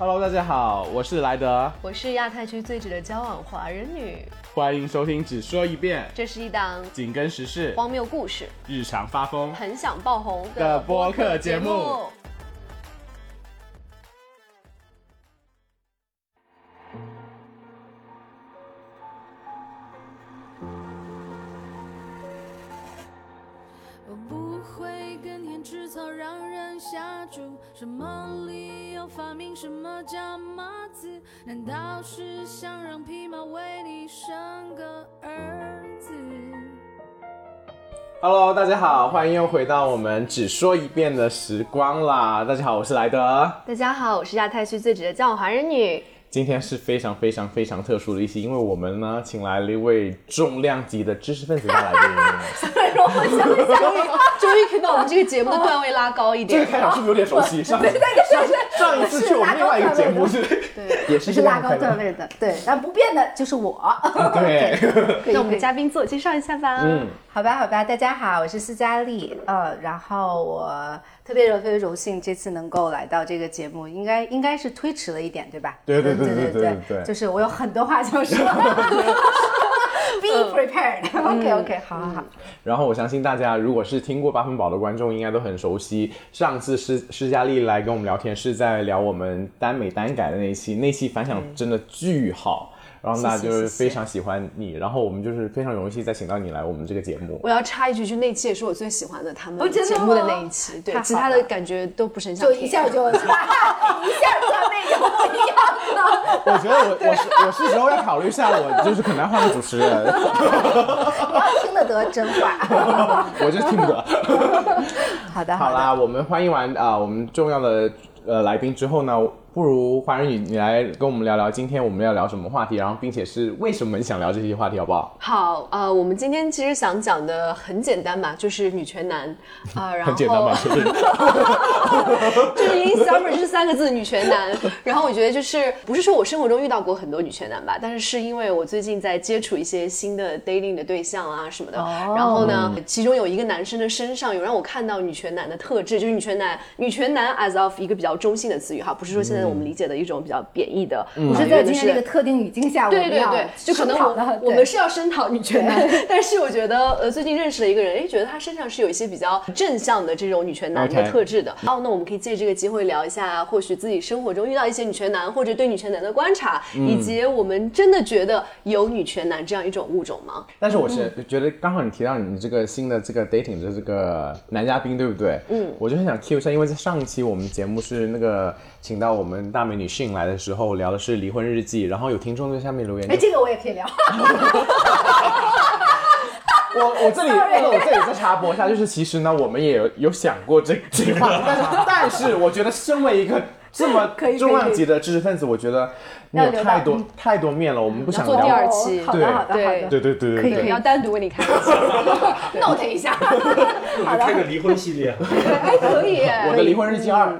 Hello，大家好，我是莱德，我是亚太区最值得交往华人女。欢迎收听只说一遍，这是一档紧跟时事、荒谬故事、日常发疯很想爆红的播客节目。Hello，大家好，欢迎又回到我们只说一遍的时光啦。大家好，我是莱德。大家好，我是亚太区最值的交往华人女。今天是非常非常非常特殊的一期，因为我们呢请来了一位重量级的知识分子大来宾。让我想一想，终于可以把我们这个节目的段位拉高一点这个。开场是不是有点熟悉？上上上一次去我们另外一个节目是，也是是拉高。段位的，对，但不变的就是我。对，那我们的嘉宾自我介绍一下吧。嗯，好吧，好吧，大家好，我是斯嘉丽，呃，然后我特别特别荣幸这次能够来到这个节目，应该应该是推迟了一点，对吧？对对对对对对,就是我有很多话想说。Be prepared. OK OK，好好好。然后我相信大家，如果是听过八分饱的观众，应该都很熟悉。上次施施佳丽来跟我们聊天，是在聊我们耽美耽改的那一期，那期反响真的巨好。然后大家就是非常喜欢你，然后我们就是非常荣幸再请到你来我们这个节目。我要插一句，就那期也是我最喜欢的他们节目的那一期，对其他的感觉都不是很想听。就一下就 一下段位就不一样了。我觉得我我是我是时候要考虑一下，我就是可能要换个主持人，你要听得得真话。我就听不得。好的的。好啦，我们欢迎完啊、我们重要的呃来宾之后呢，不如华人女你来跟我们聊聊今天我们要聊什么话题，然后并且是为什么你想聊这些话题，好不好？好，呃，我们今天其实想讲的很简单吧，就是女权男啊、然后很简单吧？确 定。就是 insummer 就是三个字女权男，然后我觉得就是不是说我生活中遇到过很多女权男吧，但是是因为我最近在接触一些新的 dating 的对象啊什么的，然后呢，其中有一个男生的身上有让我看到女权男的特质，就是女权男，女权男 as of 一个比较中性的词语哈，不是说现在我们理解的一种比较贬义的，不是在今天这个特定语境下，我们要对对对，就可能我声讨的我们是要声讨女权男，但是我觉得呃最近认识了一个人，哎，觉得他身上是有一些比较正向的这种女权男的特质的。然后那我们可以借这个机会聊一下，或许自己生活中遇到一些女权男，或者对女权男的观察，以及我们真的觉得有女权男这样一种物种吗？但是我是觉得刚好你提到你这个新的这个 dating 的这个男嘉宾，对不对？嗯，我就很想 cue 一下，因为在上一期我们节目是那个请到我们大美女迅来的时候，聊的是离婚日记，然后有听众在下面留言哎，这个我也可以聊。我我这里，那我这里再插播一下，就是其实呢，我们也有有想过这这个话题，但 是但是我觉得身为一个这么可以重量级的知识分子，我觉得你有太多嗯太多面了，我们不想要做第二。期好的，好的，好对的。对对对对对可以可以要单独为你开一期，note 一下。开个离婚系列，哎，可以，我的离婚日记二。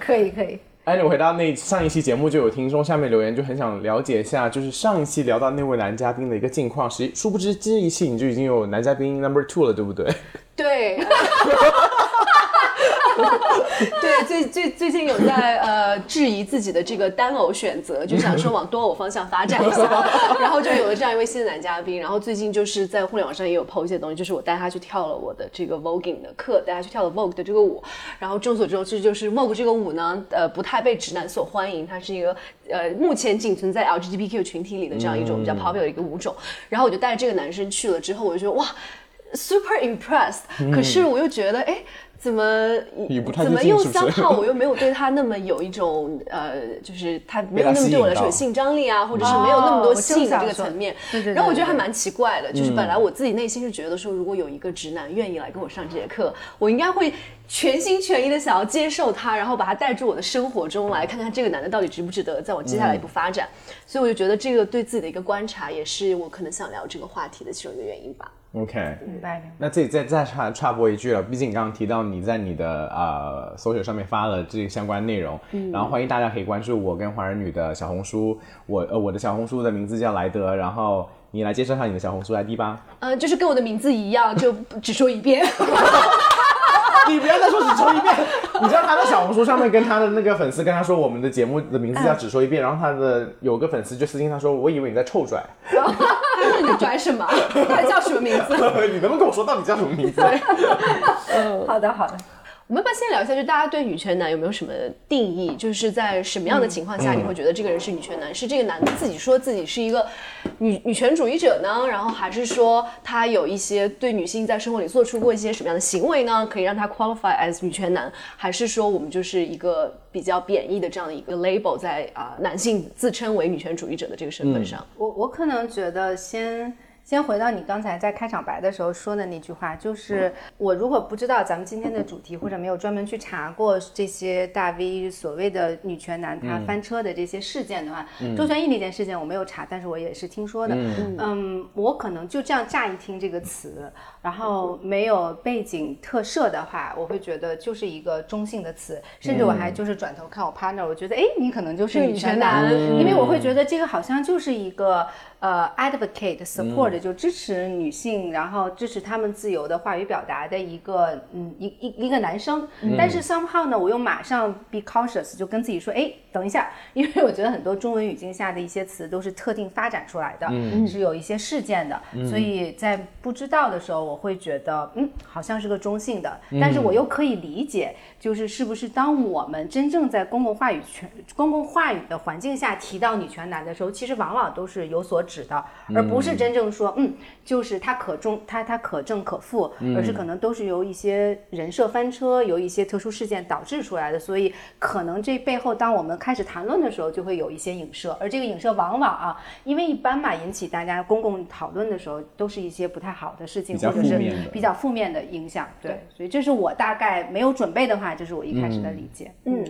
可以可以。哎，你回到那上一期节目，就有听众下面留言，就很想了解一下，就是上一期聊到那位男嘉宾的一个近况。实殊不知这一期你就已经有男嘉宾 number two 了，对不对？对，对，最最最近有在呃质疑自己的这个单偶选择，就想说往多偶方向发展一下，然后就有了这样一位新的男嘉宾。然后最近就是在互联网上也有 PO 一些东西，就是我带他去跳了我的这个 voguing 的课，带他去跳了 Vogue 的这个舞。然后众所周知，就是 Vogue 这个舞呢，呃，不太被直男所欢迎，它是一个呃目前仅存在 LGBTQ 群体里的这样一种比较 popular 的一个舞种。然后我就带着这个男生去了之后，我就觉得哇。super impressed，、可是我又觉得，哎，怎么语不太怎么又三号我又没有对他那么有一种呃，就是他没有那么对我来说有性张力啊，或者是没有那么多哦我吸引的正想说这个层面。对对对然后我觉得还蛮奇怪的，就是本来我自己内心是觉得说，如果有一个直男愿意来跟我上这节课，我应该会全心全意的想要接受他，然后把他带入我的生活中来，看看这个男的到底值不值得在我接下来一步发展。所以我就觉得这个对自己的一个观察，也是我可能想聊这个话题的其中一个原因吧。OK，明白。那这里再再插插播一句了，毕竟你刚刚提到你在你的呃 social 上面发了这个相关内容，然后欢迎大家可以关注我跟华人女的小红书，我呃我的小红书的名字叫莱德，然后你来介绍一下你的小红书 ID 吧。嗯、就是跟我的名字一样，就 只说一遍。你不要再说只说一遍。你知道他在小红书上面跟他的那个粉丝跟他说，我们的节目的名字叫只说一遍，然后他的有个粉丝就私信他说，我以为你在臭拽，那 你拽什么？他叫什么名字？你能不能跟我说到底叫什么名字？好的 好的。我们要不要先聊一下，就大家对女权男有没有什么定义？就是在什么样的情况下你会觉得这个人是女权男？是这个男的自己说自己是一个女 女权主义者呢？然后还是说他有一些对女性在生活里做出过一些什么样的行为呢？可以让他 qualify as 女权男？还是说我们就是一个比较贬义的这样的一个 label，在啊、男性自称为女权主义者的这个身份上？我我可能觉得先先回到你刚才在开场白的时候说的那句话，就是我如果不知道咱们今天的主题，或者没有专门去查过这些大 V 所谓的女权男他翻车的这些事件的话，周全义那件事件我没有查，但是我也是听说的。嗯我可能就这样乍一听这个词，然后没有背景特设的话，我会觉得就是一个中性的词，甚至我还就是转头看我 partner，我觉得哎，你可能就是女权男，因为我会觉得这个好像就是一个呃 advocate support，、就支持女性，然后支持她们自由的话语表达的一个嗯一一一个男生。但是 somehow 呢，我又马上 be cautious，就跟自己说，哎，等一下，因为我觉得很多中文语境下的一些词都是特定发展出来的，是有一些事件的，所以在不知道的时候，我会觉得嗯，好像是个中性的，但是我又可以理解，就是是不是当我们真正在公共话语权、公共话语的环境下提到女权男的时候，其实往往都是有所指的，而不是真正说嗯，就是他可中他他可正可负，而是可能都是由一些人设翻车，由一些特殊事件导致出来的，所以可能这背后，当我们开始谈论的时候，就会有一些影射，而这个影射往往啊，因为一般嘛，引起大家公共讨论的时候，都是一些不太好的事情，是负面比较负面的影响，对，所以这是我大概没有准备的话，就是我一开始的理解，嗯。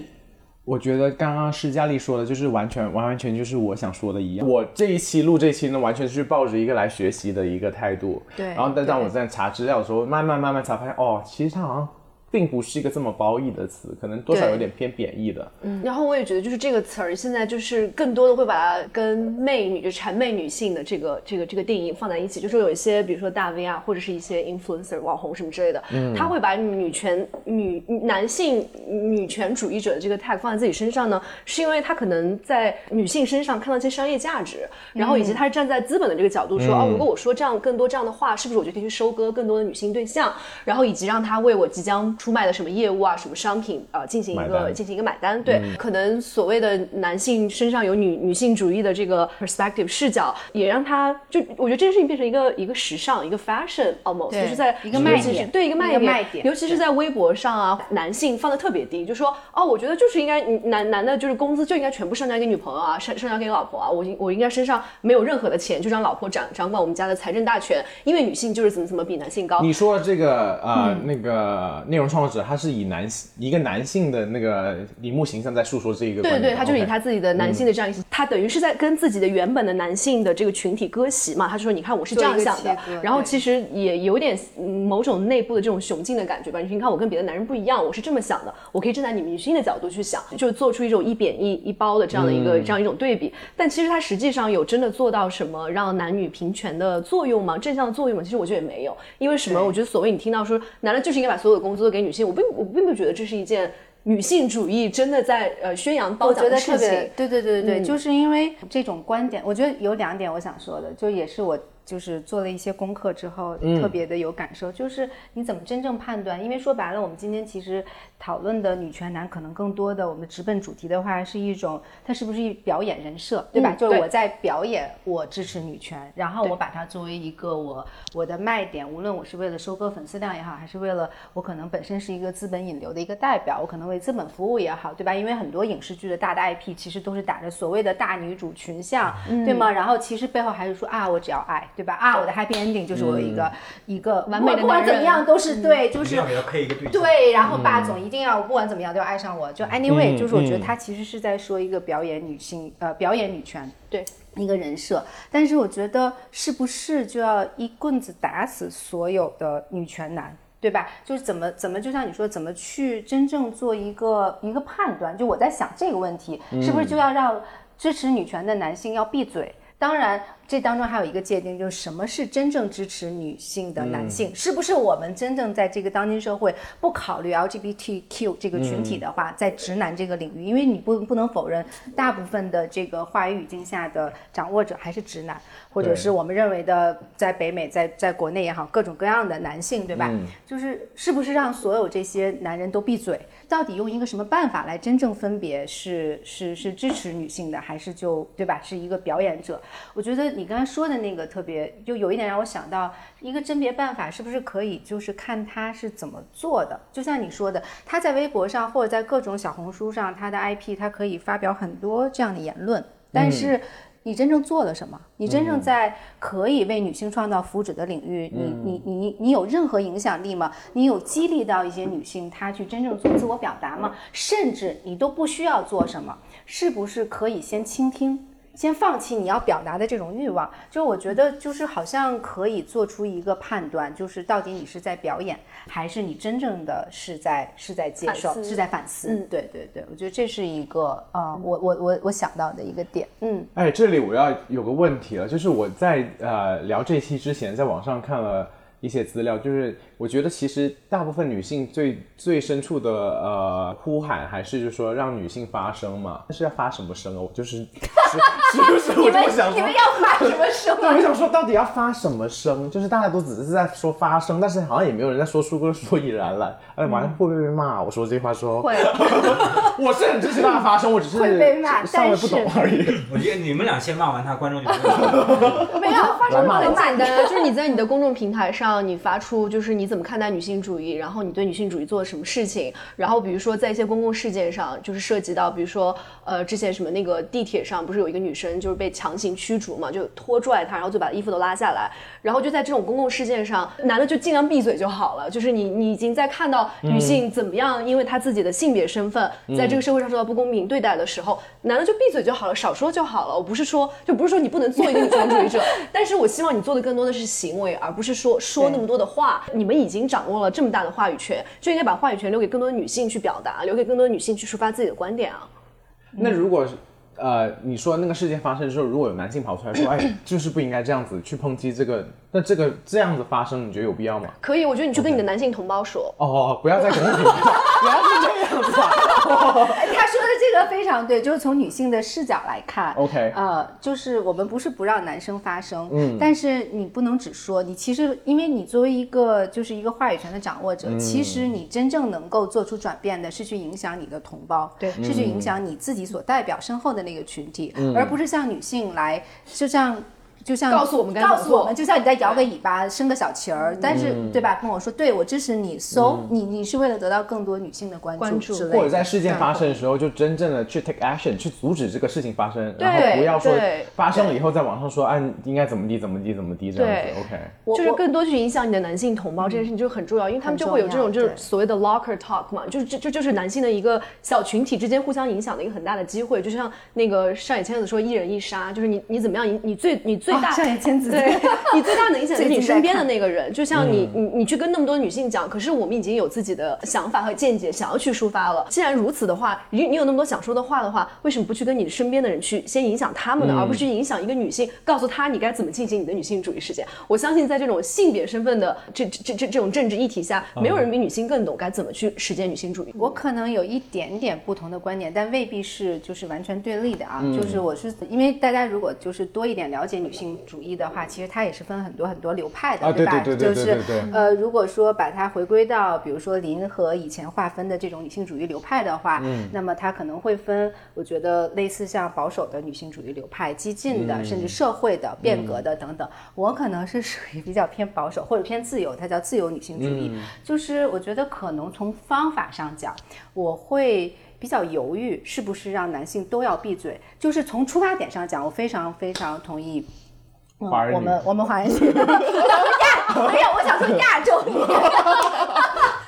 我觉得刚刚施佳丽说的，就是完全完完全就是我想说的一样。我这一期录这期呢，完全是抱着一个来学习的一个态度。对然后，但当我在查资料的时候，慢慢慢慢才发现，哦，其实它好像并不是一个这么褒义的词，可能多少有点偏贬义的。嗯然后我也觉得，就是这个词儿现在就是更多的会把它跟媚女，就谄媚女性的这个这个这个定义放在一起。就是有一些，比如说大 V 啊，或者是一些 influencer 网红什么之类的，他会把女权女男性女权主义者的这个 tag 放在自己身上呢，是因为他可能在女性身上看到一些商业价值，然后以及他是站在资本的这个角度说，哦，如果我说这样更多这样的话，是不是我就可以去收割更多的女性对象？然后以及让他为我即将出卖的什么业务啊、什么商品啊、呃进行一个进行一个买单。对，可能所谓的男性身上有女女性主义的这个 perspective 视角，也让他就我觉得这件事情变成一个一个时尚，一个 fashion almost，对就是在一个卖点对一个卖点尤其是在微博上啊，男性放的特别低，就说哦，我觉得就是应该男男的，就是工资就应该全部上交给女朋友啊，上上交给老婆啊，我应我应该身上没有任何的钱，就让老婆掌掌管我们家的财政大权，因为女性就是怎么怎么比男性高。你说这个呃、那个内容创作者，他是以男一个男性的那个荧幕形象在诉说这一个对对他就是以他自己的男性的这样一些，他等于是在跟自己的原本的男性的这个群体割席嘛。他就说，你看我是这样想的然后其实也有点嗯某种内部的这种雄竞的感觉吧。你看我跟别的男人不一样，我是这么想的，我可以站在你们女性的角度去想，就做出一种一贬一一褒的这样的一个、这样一种对比。但其实他实际上有真的做到什么让男女平权的作用吗？正向的作用吗？其实我觉得也没有，因为什么？我觉得所谓你听到说男的就是应该把所有的工资都给女性，我并我并不觉得这是一件。女性主义真的在呃宣扬褒奖的事情，对对对对对，嗯就是因为这种观点，我觉得有两点我想说的，就也是我就是做了一些功课之后嗯特别的有感受，就是你怎么真正判断？因为说白了，我们今天其实讨论的女权男，可能更多的我们直奔主题的话，是一种它是不是一表演人设，对吧？嗯就是我在表演我支持女权，然后我把它作为一个我我的卖点，无论我是为了收割粉丝量也好，还是为了我可能本身是一个资本引流的一个代表，我可能为资本服务也好，对吧？因为很多影视剧的大的 IP 其实都是打着所谓的大女主群像，嗯对吗？然后其实背后还是说啊，我只要爱，对吧？啊，我的 happy ending 就是我有一个、一个完美的不管怎么样都是对，就是一定要配一个对。对，然后霸总一定要不管怎么样都要爱上我，就 anyway，、嗯就是我觉得嗯他其实是在说一个表演女性，呃，表演女权。对。一个人设，但是我觉得是不是就要一棍子打死所有的女权男，对吧？就是怎么怎么，就像你说，怎么去真正做一个一个判断？就我在想这个问题，是不是就要让支持女权的男性要闭嘴？当然，这当中还有一个界定，就是什么是真正支持女性的男性？是不是我们真正在这个当今社会不考虑 LGBTQ 这个群体的话，在直男这个领域，因为你不不能否认，大部分的这个话语语境下的掌握者还是直男，或者是我们认为的在北美，在在国内也好，各种各样的男性，对吧？嗯就是是不是让所有这些男人都闭嘴？到底用一个什么办法来真正分别是是是支持女性的，还是就对吧？是一个表演者？我觉得你刚才说的那个特别，就有一点让我想到一个甄别办法，是不是可以就是看他是怎么做的？就像你说的，他在微博上或者在各种小红书上，他的 IP 他可以发表很多这样的言论，但是。你真正做了什么？你真正在可以为女性创造福祉的领域，你你你你有任何影响力吗？你有激励到一些女性她去真正做自我表达吗？甚至你都不需要做什么，是不是可以先倾听？先放弃你要表达的这种欲望，就我觉得就是好像可以做出一个判断，就是到底你是在表演，还是你真正的是在是在接受，是在反思。嗯对对对，我觉得这是一个呃，我我我我想到的一个点。嗯，哎，这里我要有个问题了，就是我在呃聊这期之前，在网上看了一些资料，就是我觉得其实大部分女性最最深处的呃呼喊，还是就是说让女性发声嘛。但是要发什么声哦？我就是是是不是 我这么想说？要发什么声对，我想说到底要发什么声？就是大家都只是在说发声，但是好像也没有人在说出个所以然来。哎，完了会不会被骂？我说这句话说，会，我是很支持大家发声，我只是会被骂稍微不懂而已。我觉得你们俩先骂完他，观众就 没有发什么很很简单，就是你在你的公众平台上，你发出就是你怎么看待女性主义，然后你对女性主义做了什么事情，然后比如说在一些公共事件上，就是涉及到，比如说呃之前什么那个地铁上不是有一个女生就是被强行驱逐嘛，就拖拽她，然后就把衣服都拉下来，然后就在这种公共事件上，男的就尽量闭嘴就好了，就是你你已经在看到女性怎么样，因为她自己的性别身份在这个社会上受到不公平对待的时候，男的就闭嘴就好了，少说就好了。我不是说就不是说你不能做一个女权主义者，但是我希望你做的更多的是行为，而不是说说那么多的话。你们已经掌握了这么大的话语权，就应该把话语权留给更多的女性去表达，留给更多的女性去抒发自己的观点啊。那如果是呃，你说那个事件发生之后，如果有男性跑出来说，哎，就是不应该这样子去抨击这个，那这个这样子发生，你觉得有必要吗？可以，我觉得你去跟你的男性同胞说。哦，不要再公平了，不要是这样子 他说的这个非常对，就是从女性的视角来看 OK 呃，就是我们不是不让男生发声，嗯，但是你不能只说，你其实因为你作为一个就是一个话语权的掌握者，其实你真正能够做出转变的是去影响你的同胞，对。是去影响你自己所代表身后的那个群体，而不是像女性来，就像。就像告诉我们告诉我们，就像你在摇个尾巴、生个小旗儿，但是对吧？跟我说，对我支持你，so 你你是为了得到更多女性的关关注之类的，或者在事件发生的时候，就真正的去 take action，去阻止这个事情发生，然后不要说对发生了以后在网上说，哎，应该怎么地怎么地怎么地这样子，OK。就是更多去影响你的男性同胞这件事情就很重要，因为他们就会有这种就是所谓的 locker talk 嘛，就是这这就是男性的一个小群体之间互相影响的一个很大的机会，就像那个上野千子说一人一杀，就是你你怎么样，你你最你最大、啊上野千子对你最大的影响就是你身边的那个人，就像你你你去跟那么多女性讲，可是我们已经有自己的想法和见解，想要去抒发了。既然如此的话，你你有那么多想说的话的话，为什么不去跟你身边的人去先影响他们呢，而不是去影响一个女性，告诉她你该怎么进行你的女性主义实践？我相信在这种性别身份的这这这这这种政治议题下，没有人比女性更懂该怎么去实践女性主义。我可能有一点点不同的观点，但未必是就是完全对立的啊。就是我是因为大家如果就是多一点了解女性主义的话，其实它也是分很多很多流派的，啊吧？对对对对就是呃，如果说把它回归到比如说林和以前划分的这种女性主义流派的话，那么它可能会分，我觉得类似像保守的女性主义流派、激进的，甚至社会的、变革的等等。我可能是属于比较偏保守或者偏自由，它叫自由女性主义。就是我觉得可能从方法上讲，我会比较犹豫，是不是让男性都要闭嘴。就是从出发点上讲，我非常非常同意。嗯华人女我们我们华人女，亚没有，我想说亚洲女，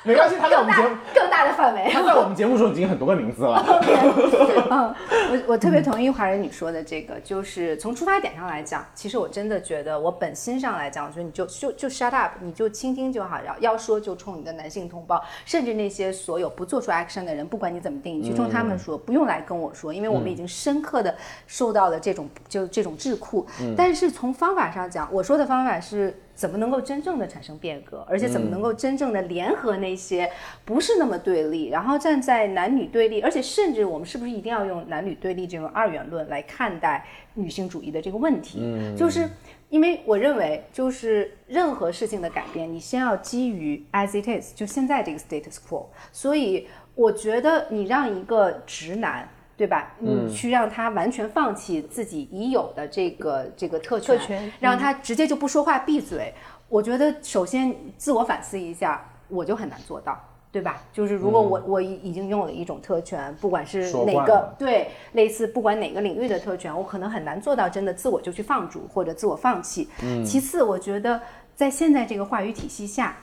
没关系，他在我们节目，更大的范围。他在我们节目中已经很多个名字了。嗯，我我特别同意华人女说的这个，就是从出发点上来讲，其实我真的觉得，我本心上来讲，我觉得你就就就 shut up，你就倾听就好，要要说就冲你的男性同胞，甚至那些所有不做出 action 的人，不管你怎么定，义去冲他们说，不用来跟我说，因为我们已经深刻的受到了这种就这种智库。但是从方法上讲，我说的方法是。怎么能够真正的产生变革，而且怎么能够真正的联合那些不是那么对立，然后站在男女对立，而且甚至我们是不是一定要用男女对立这种二元论来看待女性主义的这个问题？嗯，就是因为我认为，就是任何事情的改变，你先要基于 as it is，就现在这个 status quo。所以我觉得你让一个直男。对吧？嗯，去让他完全放弃自己已有的这个这个特权，特权让他直接就不说话闭嘴。我觉得首先自我反思一下，我就很难做到，对吧？就是如果我我已已经拥有了一种特权，不管是哪个对类似不管哪个领域的特权，我可能很难做到真的自我就去放逐或者自我放弃。嗯，其次，我觉得在现在这个话语体系下。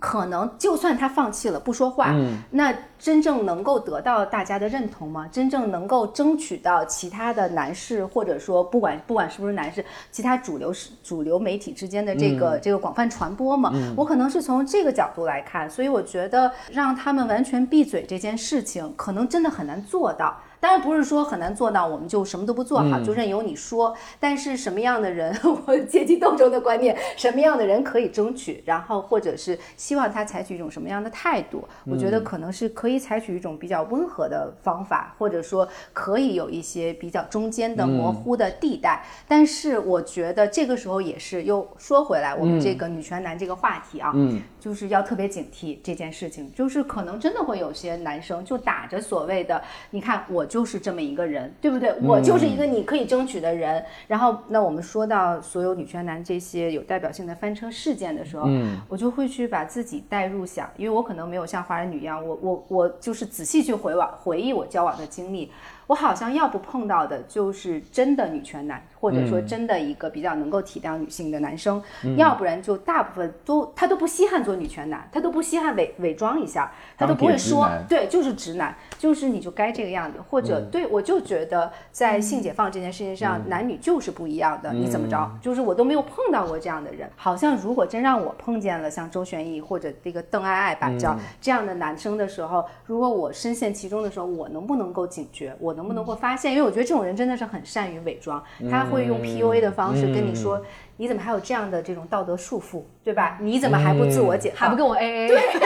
可能就算他放弃了不说话，那真正能够得到大家的认同吗？真正能够争取到其他的男士，或者说不管不管是不是男士，其他主流是主流媒体之间的这个这个广泛传播吗？我可能是从这个角度来看，所以我觉得让他们完全闭嘴这件事情，可能真的很难做到。当然不是说很难做到，我们就什么都不做好，就任由你说。但是什么样的人，我阶级斗争的观念，什么样的人可以争取，然后或者是希望他采取一种什么样的态度，我觉得可能是可以采取一种比较温和的方法，或者说可以有一些比较中间的模糊的地带。但是我觉得这个时候也是又说回来，我们这个女权男这个话题啊，嗯，就是要特别警惕这件事情，就是可能真的会有些男生就打着所谓的，你看我。就是这么一个人，对不对？我就是一个你可以争取的人。然后，那我们说到所有女权男这些有代表性的翻车事件的时候，我就会去把自己带入想，因为我可能没有像华人女一样，我我我就是仔细去回往回忆我交往的经历。我好像要不碰到的就是真的女权男，或者说真的一个比较能够体谅女性的男生，要不然就大部分都他都不稀罕做女权男，他都不稀罕伪伪装一下，他都不会说，对，就是直男，就是你就该这个样子，或者对我就觉得在性解放这件事情上，男女就是不一样的，你怎么着？就是我都没有碰到过这样的人，好像如果真让我碰见了像周旋逸或者这个邓爱爱吧叫这样的男生的时候，如果我深陷其中的时候，我能不能够警觉？我能不能够发现？因为我觉得这种人真的是很善于伪装，他会用 PUA 的方式跟你说，你怎么还有这样的这种道德束缚，对吧？你怎么还不自我解放？还不跟我 AA？对对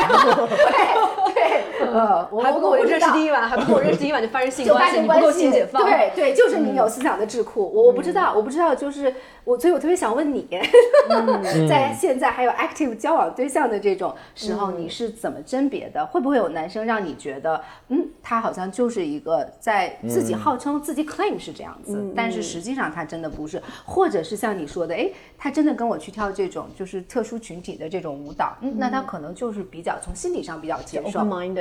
对，呃，还不跟我认识第一晚，还不跟我认识第一晚就发生性关系，你不够性解放？对对，就是你有思想的智库。我我不知道，我不知道，就是我，所以我特别想问你，在现在还有 active 交往对象的这种时候，你是怎么甄别的？会不会有男生让你觉得，嗯，他好像就是一个在自己号称自己 claim 是这样子，但是实际上他真的不是，或者是像你说的，哎，他真的跟我去跳这种就是特殊群体的这种舞蹈，嗯，那他可能就是比较从心理上比较接受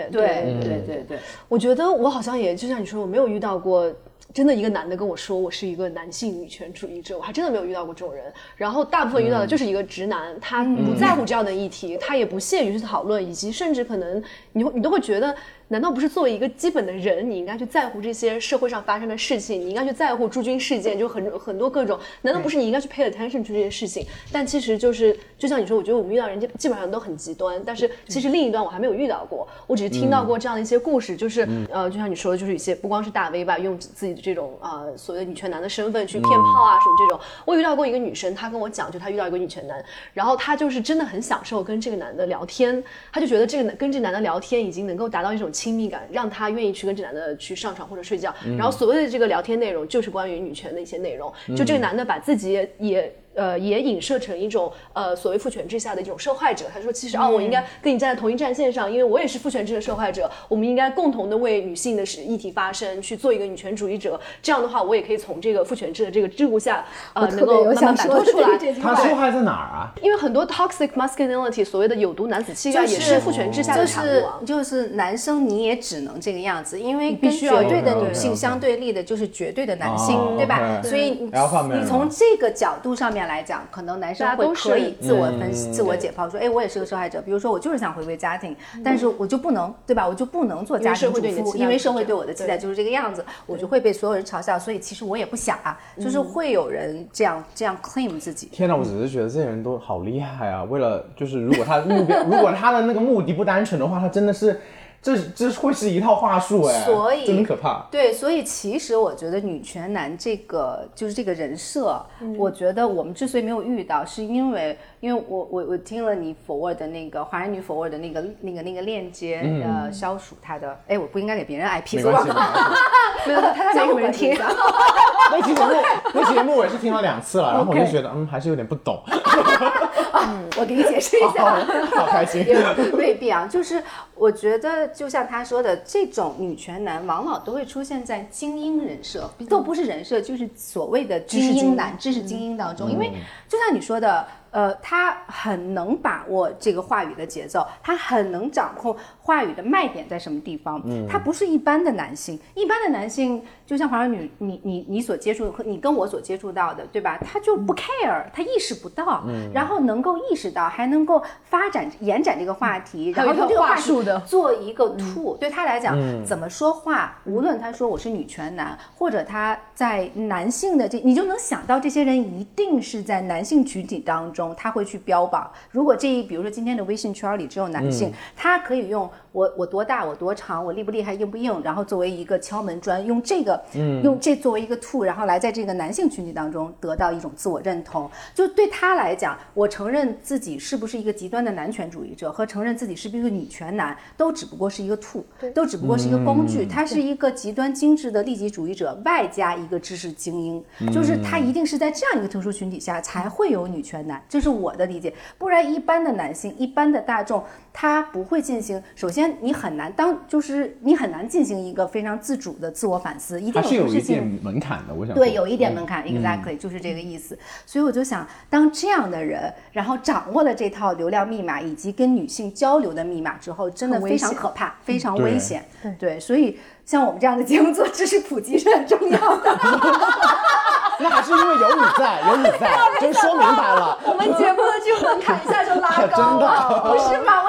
对对对对，我觉得我好像也就像你说，我没有遇到过。真的一个男的跟我说我是一个男性女权主义者，我还真的没有遇到过这种人。然后大部分遇到的就是一个直男，他不在乎这样的议题，他也不屑于去讨论，以及甚至可能你你都会觉得。难道不是作为一个基本的人，你应该去在乎这些社会上发生的事情？你应该去在乎驻军事件，就很很多各种。难道不是你应该去 pay attention 去这些事情？但其实就是，就像你说，我觉得我们遇到人家基本上都很极端。但是其实另一端我还没有遇到过，我只是听到过这样的一些故事，就是呃，就像你说的，就是一些不光是大 V 吧，用自己的这种呃所谓的女权男的身份去骗炮啊什么这种。我遇到过一个女生，她跟我讲，就她遇到一个女权男，然后她就是真的很享受跟这个男的聊天，她就觉得这个男跟这男的聊天已经能够达到一种亲密感，让她。他愿意去跟这男的去上床或者睡觉，然后所谓的这个聊天内容就是关于女权的一些内容，就这个男的把自己也。呃，也影射成一种呃所谓父权制下的一种受害者。他说，其实啊，我应该跟你站在同一战线上，因为我也是父权制的受害者。我们应该共同的为女性的议题发声，去做一个女权主义者。这样的话，我也可以从这个父权制的这个桎梏下，呃，能够慢慢摆脱出来。他受害在哪儿啊？因为很多 toxic masculinity，所谓的有毒男子气概，也是父权制下的产物。就是男生你也只能这个样子，因为跟绝对的女性相对立的就是绝对的男性，对吧？所以你从这个角度上面。面来讲，可能男生会可以自我分析、嗯自我解剖，说，哎，我也是个受害者。比如说，我就是想回归家庭，但是我就不能，对吧？我就不能做家庭主妇，因为社会对我的期待就是这个样子，我就会被所有人嘲笑。所以其实我也不想啊，就是会有人这样这样 claim 自己。天哪，我只是觉得这些人都好厉害啊！为了就是，如果他目标，如果他的那个目的不单纯的话，他真的是，这这会是一套话术哎，所以真可怕。对，所以其实我觉得女权男这个就是这个人设，我觉得我们之所以没有遇到，是因为因为我我我听了你 forward 的那个华人女 forward 的那个那个那个链接，呃，消暑她的，哎，我不应该给别人 IP 做没关系，没广告，关系。没 有他他没什么人听。那期节目，那期节目我也是听了两次了，然后我就觉得，嗯，还是有点不懂，嗯 我给你解释一下。好开心。也未必啊，就是我觉得，就像他说的，这种女权男往往都会出现在精英人设，都不是人设，就是所谓的精英男、知识精英当中。因为就像你说的，呃，他很能把握这个话语的节奏，他很能掌控话语的卖点在什么地方。他不是一般的男性，一般的男性就像华人女，你你你所接触的和你跟我所接触到的，对吧？他就不 care，他意识不到，然后能够意识到，还能够发展延展这个话题，然后用这个话术的。做一个 tool，、对他来讲，怎么说话，无论他说我是女权男，或者他在男性的这，你就能想到这些人一定是在男性群体当中，他会去标榜。如果这一，比如说今天的微信圈里只有男性，他可以用我我多大，我多长，我厉不厉害，硬不硬，然后作为一个敲门砖，用这个，用这作为一个 tool，然后来在这个男性群体当中得到一种自我认同。就对他来讲，我承认自己是不是一个极端的男权主义者，和承认自己是不是一个女权男，都只不过是一个 tool，都只不过是一个工具。他是一个极端精致的利己主义者，外加一个知识精英，就是他一定是在这样一个特殊群体下才会有女权男，这是我的理解。不然，一般的男性、一般的大众，他不会进行。首先，你很难当，就是你很难进行一个非常自主的自我反思，一定还是有一点门槛的，我想对，有一点门槛、e x a c t l y 就是这个意思。所以我就想，当这样的人，然后掌握了这套流量密码以及跟女性交流的密码之后，真的非常可怕，非常危险。对，所以像我们这样的节目做知识普及是很重要的。那还是因为有你在，有你在，真说明白了。我们节目的这个门槛一下就拉高了，不是吗？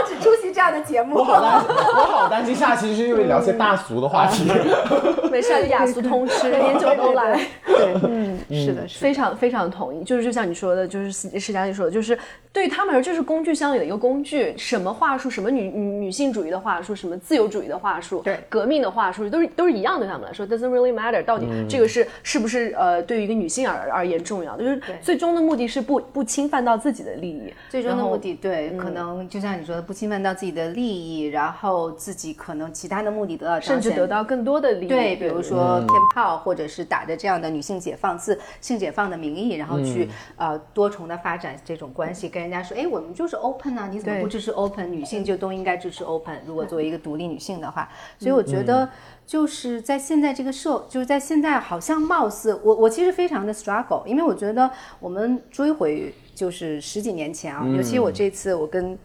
节目。我好担心，我好担心下期是因为聊些大俗的话题。没事，雅俗通吃，连酒都来。对，嗯，是的，是。非常非常同意，就是就像你说的，就是施施佳丽说的，就是对于他们来说，这是工具箱里的一个工具，什么话术，什么女女女性主义的话术，什么自由主义的话术，对革命的话术，都是都是一样，对他们来说，doesn't really matter，到底这个是、是不是呃对于一个女性而而言重要的，就是最终的目的是不不侵犯到自己的利益，最终的目的，对，可能就像你说的，不侵犯到自己的利益，然后自己可能其他的目的得到甚至得到更多的利益，对，比如说骗炮，或者是打着这样的女性解放自性解放的名义，然后去、呃多重的发展这种关系，跟人家说，哎，我们就是 open 啊，你怎么不支持 open？女性就都应该支持 open。如果作为一个独立女性的话，所以我觉得就是在现在这个社，就是在现在好像貌似我我其实非常的 struggle，因为我觉得我们追回就是十几年前啊，尤其我这次我跟。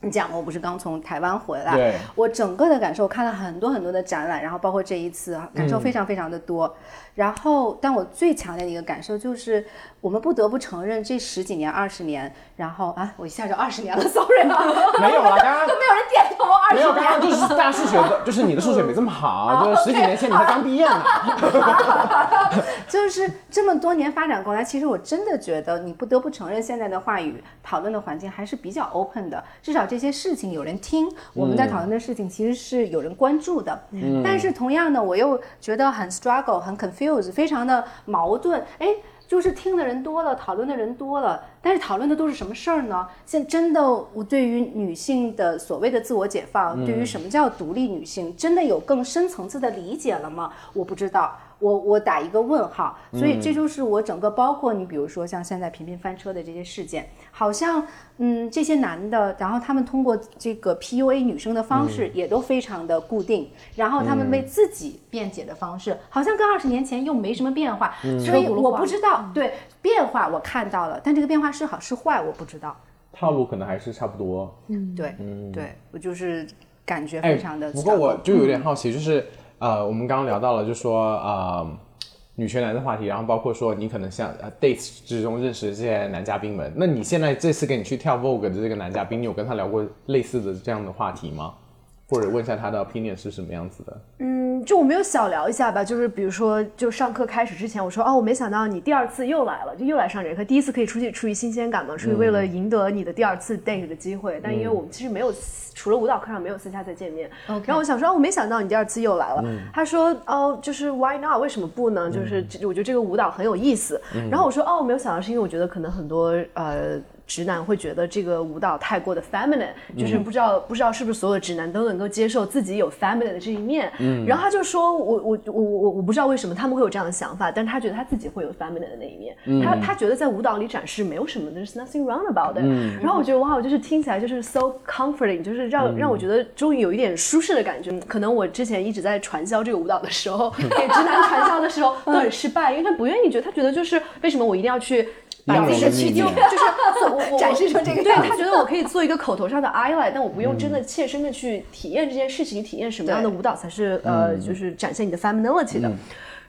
你讲，我不是刚从台湾回来，对我整个的感受，看了很多很多的展览，然后包括这一次，啊感受非常非常的多。然后，但我最强烈的一个感受就是，我们不得不承认，这十几年、二十年，然后啊，我一下就二十年了，sorry 啊，没有啦，刚刚没有人点头，二没有，十年刚刚就是大数学，就是你的数学没这么好，就是十几年前你才刚毕业呢。就是这么多年发展过来，其实我真的觉得你不得不承认，现在的话语讨论的环境还是比较 open 的，至少这些事情有人听，我们在讨论的事情其实是有人关注的。嗯但是同样的，我又觉得很 struggle，很 confused，非常的矛盾。哎。就是听的人多了，讨论的人多了，但是讨论的都是什么事儿呢？现真的，我对于女性的所谓的自我解放，对于什么叫独立女性，真的有更深层次的理解了吗？我不知道。我我打一个问号，所以这就是我整个包括你，比如说像现在频频翻车的这些事件，好像嗯这些男的，然后他们通过这个 PUA 女生的方式也都非常的固定，然后他们为自己辩解的方式，好像跟二十年前又没什么变化，所以我不知道，对变化我看到了，但这个变化是好是坏我不知道，套路可能还是差不多。嗯。对对，我就是感觉哎非常的不过我就有点好奇，就是呃，我们刚刚聊到了，就说呃，女权男的话题，然后包括说你可能像呃 dates 之中认识这些男嘉宾们，那你现在这次跟你去跳 Vogue 的这个男嘉宾，你有跟他聊过类似的这样的话题吗？或者问一下他的 opinion 是什么样子的？嗯，就我们有小聊一下吧，就是比如说，就上课开始之前，我说哦，我没想到你第二次又来了，就又来上这课。第一次可以出去出于新鲜感嘛，出于为了赢得你的第二次 date 的机会。但因为我们其实没有除了舞蹈课上没有私下再见面。然后我想说，哦，我没想到你第二次又来了。他说，哦，就是 why not？为什么不呢？就是我觉得这个舞蹈很有意思。然后我说，哦，我没有想到，是因为我觉得可能很多呃。直男会觉得这个舞蹈太过的 feminine，就是不知道不知道是不是所有的直男都能够接受自己有 feminine 的这一面。嗯，然后他就说，我我我我我不知道为什么他们会有这样的想法，但是他觉得他自己会有 feminine 的那一面。他他觉得在舞蹈里展示没有什么，there's nothing wrong about it。然后我觉得哇，我就是听起来就是 so comforting，就是让让我觉得终于有一点舒适的感觉。可能我之前一直在传销这个舞蹈的时候，给直男传销的时候都很失败，因为他不愿意觉得，他觉得就是为什么我一定要去。把自己的去丢，就是 我展示成这个对他觉得我可以做一个口头上的 I lie，但我不用真的切身的去体验这件事情，体验什么样的舞蹈才是呃，就是展现你的 femininity 的。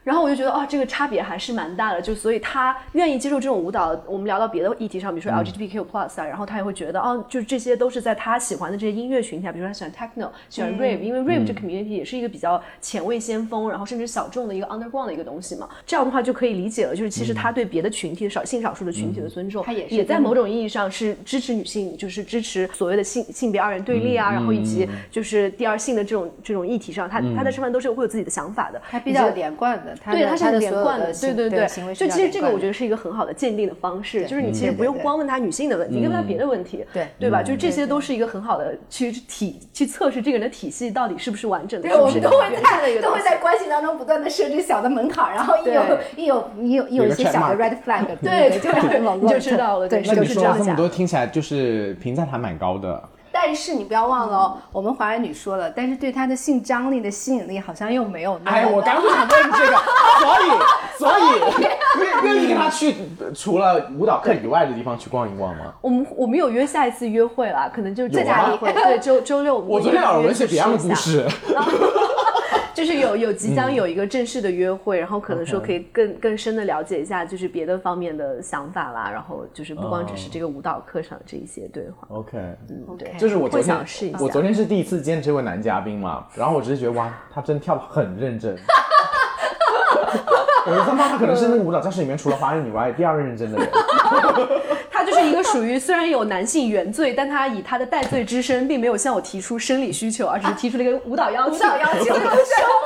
然后我就觉得啊，这个差别还是蛮大的，就所以他愿意接受这种舞蹈。我们聊到别的议题上，比如说 LGBTQ plus 啊，然后他也会觉得哦，就是这些都是在他喜欢的这些音乐群体，比如说他喜欢 techno，喜欢 rave，因为 rave 这 community 也是一个比较前卫先锋，然后甚至小众的一个 underground 的一个东西嘛。这样的话就可以理解了，就是其实他对别的群体少性少数的群体的尊重，他也也在某种意义上是支持女性，就是支持所谓的性性别二元对立啊，然后以及就是第二性的这种这种议题上，他他在上面都是会有自己的想法的，他。比较连贯的，对，他是连贯的，对对对，就其实这个我觉得是一个很好的鉴定的方式，就是你其实不用光问他女性的问题，问他别的问题，对对吧？就是这些都是一个很好的去体去测试这个人的体系到底是不是完整的。对，我们都会在都会在关系当中不断的设置小的门槛，然后一有一有一有一有一些小的 red flag，对，就你就知道了。对，那你说了这么多，听起来就是评价还蛮高的。但是你不要忘了哦，我们华人女说了，但是对她的性张力的吸引力好像又没有那么。哎，我刚就想问这个，所以所以愿愿意跟他去除了舞蹈课以外的地方去逛一逛吗？我们我们有约下一次约会了，可能就在家里会。对，周周六我昨天耳闻些别样的故事。就是有有即将有一个正式的约会，然后可能说可以更更深的了解一下，就是别的方面的想法啦，然后就是不光只是这个舞蹈课上这一些对话。OK，嗯，对，就是我昨天我昨天是第一次见这位男嘉宾嘛，然后我只是觉得哇，他真跳的很认真。我他妈他可能是那个舞蹈教室里面除了华人以外第二认真的人。他就是一个属于虽然有男性原罪，但他以他的戴罪之身，并没有向我提出生理需求，而只是提出了一个舞蹈要求。舞蹈要求 升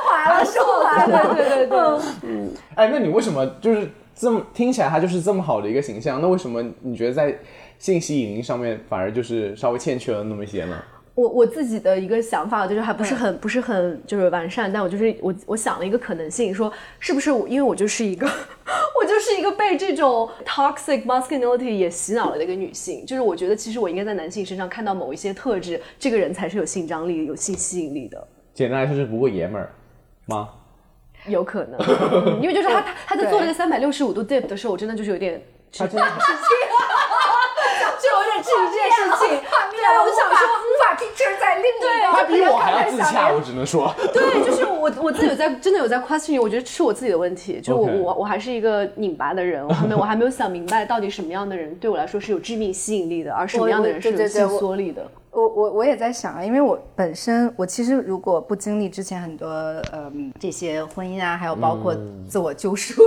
华了，升华了，对对对对。嗯，哎，那你为什么就是这么听起来他就是这么好的一个形象？那为什么你觉得在信息引力上面反而就是稍微欠缺了那么一些呢？我我自己的一个想法就是还不是很不是很就是完善，但我就是我我想了一个可能性，说是不是我因为我就是一个 我就是一个被这种 toxic masculinity 也洗脑了的一个女性，就是我觉得其实我应该在男性身上看到某一些特质，这个人才是有性张力、有性吸引力的。简单来说，是不够爷们儿吗？有可能，因为就是他他他在做那个三百六十五度 dip 的时候，我真的就是有点他真的。就有点质疑这件事情，对，我想说无法 picture 在另一个，他比我还要自洽，我只能说，对，就是我我自己有在真的有在 question，我觉得是我自己的问题，就我我我还是一个拧巴的人，我还没我还没有想明白到底什么样的人对我来说是有致命吸引力的，而什么样的人是有性缩力的。我我我也在想啊，因为我本身我其实如果不经历之前很多嗯这些婚姻啊，还有包括自我救赎、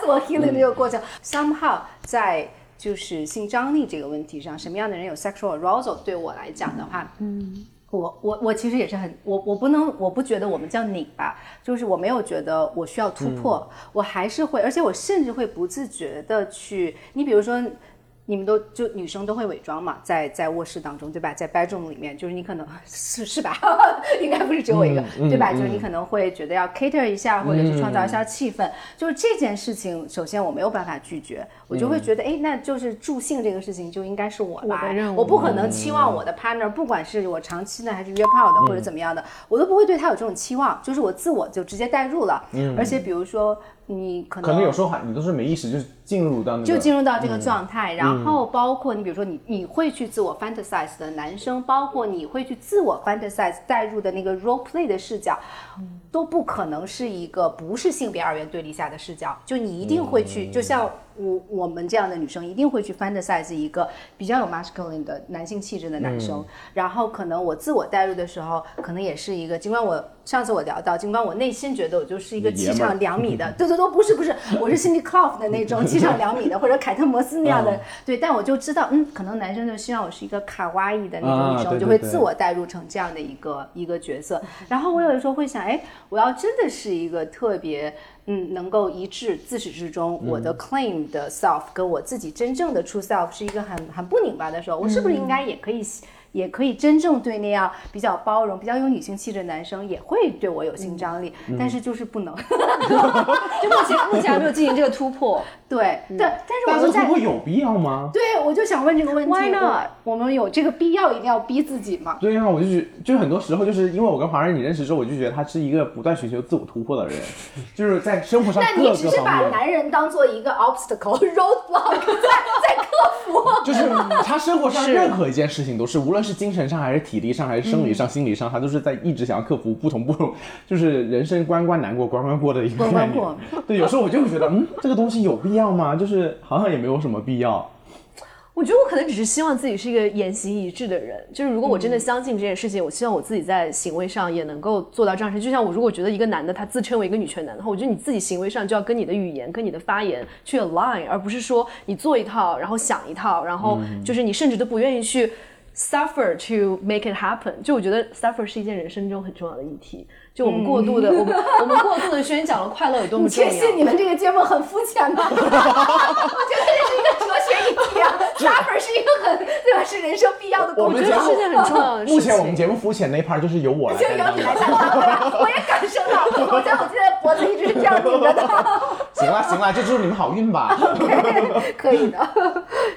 自我 healing 这个过程，somehow 在。就是性张力这个问题上，什么样的人有 sexual arousal？对我来讲的话，嗯，我我我其实也是很，我我不能，我不觉得我们叫拧吧，就是我没有觉得我需要突破，我还是会，而且我甚至会不自觉的去，你比如说。你们都就女生都会伪装嘛，在在卧室当中，对吧？在 bedroom 里面，就是你可能 是是吧？应该不是只有我一个，对吧？就是你可能会觉得要 cater 一下，或者是创造一下气氛。就是这件事情，首先我没有办法拒绝，我就会觉得，哎，那就是助兴这个事情就应该是我来，我不可能期望我的 partner，不管是我长期的还是约炮的或者怎么样的，我都不会对他有这种期望，就是我自我就直接代入了。而且比如说。你可能可能有时候还你都是没意识，就是进入到就进入到这个状态，然后包括你比如说你你会去自我 fantasize 的男生，包括你会去自我 fantasize 带入的那个 role play 的视角，都不可能是一个不是性别二元对立下的视角。就你一定会去，就像我我们这样的女生一定会去 fantasize 一个比较有 masculine 的男性气质的男生，然后可能我自我代入的时候，可能也是一个，尽管我上次我聊到，尽管我内心觉得我就是一个气场两米的，对对对，不是不是，我是 Cindy Clough 的那种气场两米的，或者凯特摩斯那样的，对，但我就知道，嗯，可能男生就希望我是一个卡哇伊的那种女生，啊对对对我就会自我代入成这样的一个一个角色。然后我有的时候会想，哎，我要真的是一个特别。嗯，能够一致，自始至终，我的 claim 的 self 跟我自己真正的 true self 是一个很很不拧巴的时候，我是不是应该也可以，也可以真正对那样比较包容、比较有女性气质的男生也会对我有性张力，但是就是不能。就目前目前还没有进行这个突破。对，对，但是但是我们在会不会有必要吗？对，我就想问这个问题 Why not？我我们有这个必要一定要逼自己吗？对啊，我就觉就很多时候就是因为我跟华人你认识之后，我就觉得他是一个不断寻求自我突破的人，就是在生活上那各个你只是把。男人当做一个 obstacle roadblock 在在克服。就是他生活上任何一件事情都是，无论是精神上还是体力上还是生理上、心理上，他都是在一直想要克服不同不同，就是人生关关难过关关过的一个概念关关过。对，有时候我就会觉得，嗯，这个东西有必要吗？就是好像也没有什么必要。我觉得我可能只是希望自己是一个言行一致的人，就是如果我真的相信这件事情，我希望我自己在行为上也能够做到这样。就像我如果觉得一个男的他自称为一个女权男的话，我觉得你自己行为上就要跟你的语言、跟你的发言去 align，而不是说你做一套，然后想一套，然后就是你甚至都不愿意去 suffer to make it happen。就我觉得 suffer 是一件人生中很重要的议题。就我们过度的，我们我们过度的宣讲了快乐有多么重要。确信你们这个节目很肤浅吗？我觉得这是一个哲学议题啊 s u f f e r 是一个很对吧？是人生必要的我工具。们节目是件很重要的事情目前我们节目肤浅那一 part 就是由我来就由你来的。担当，对吧？我也感受到，我觉得我现在脖子一直是这样拧着的。行了行了，就祝你们好运吧。可以的，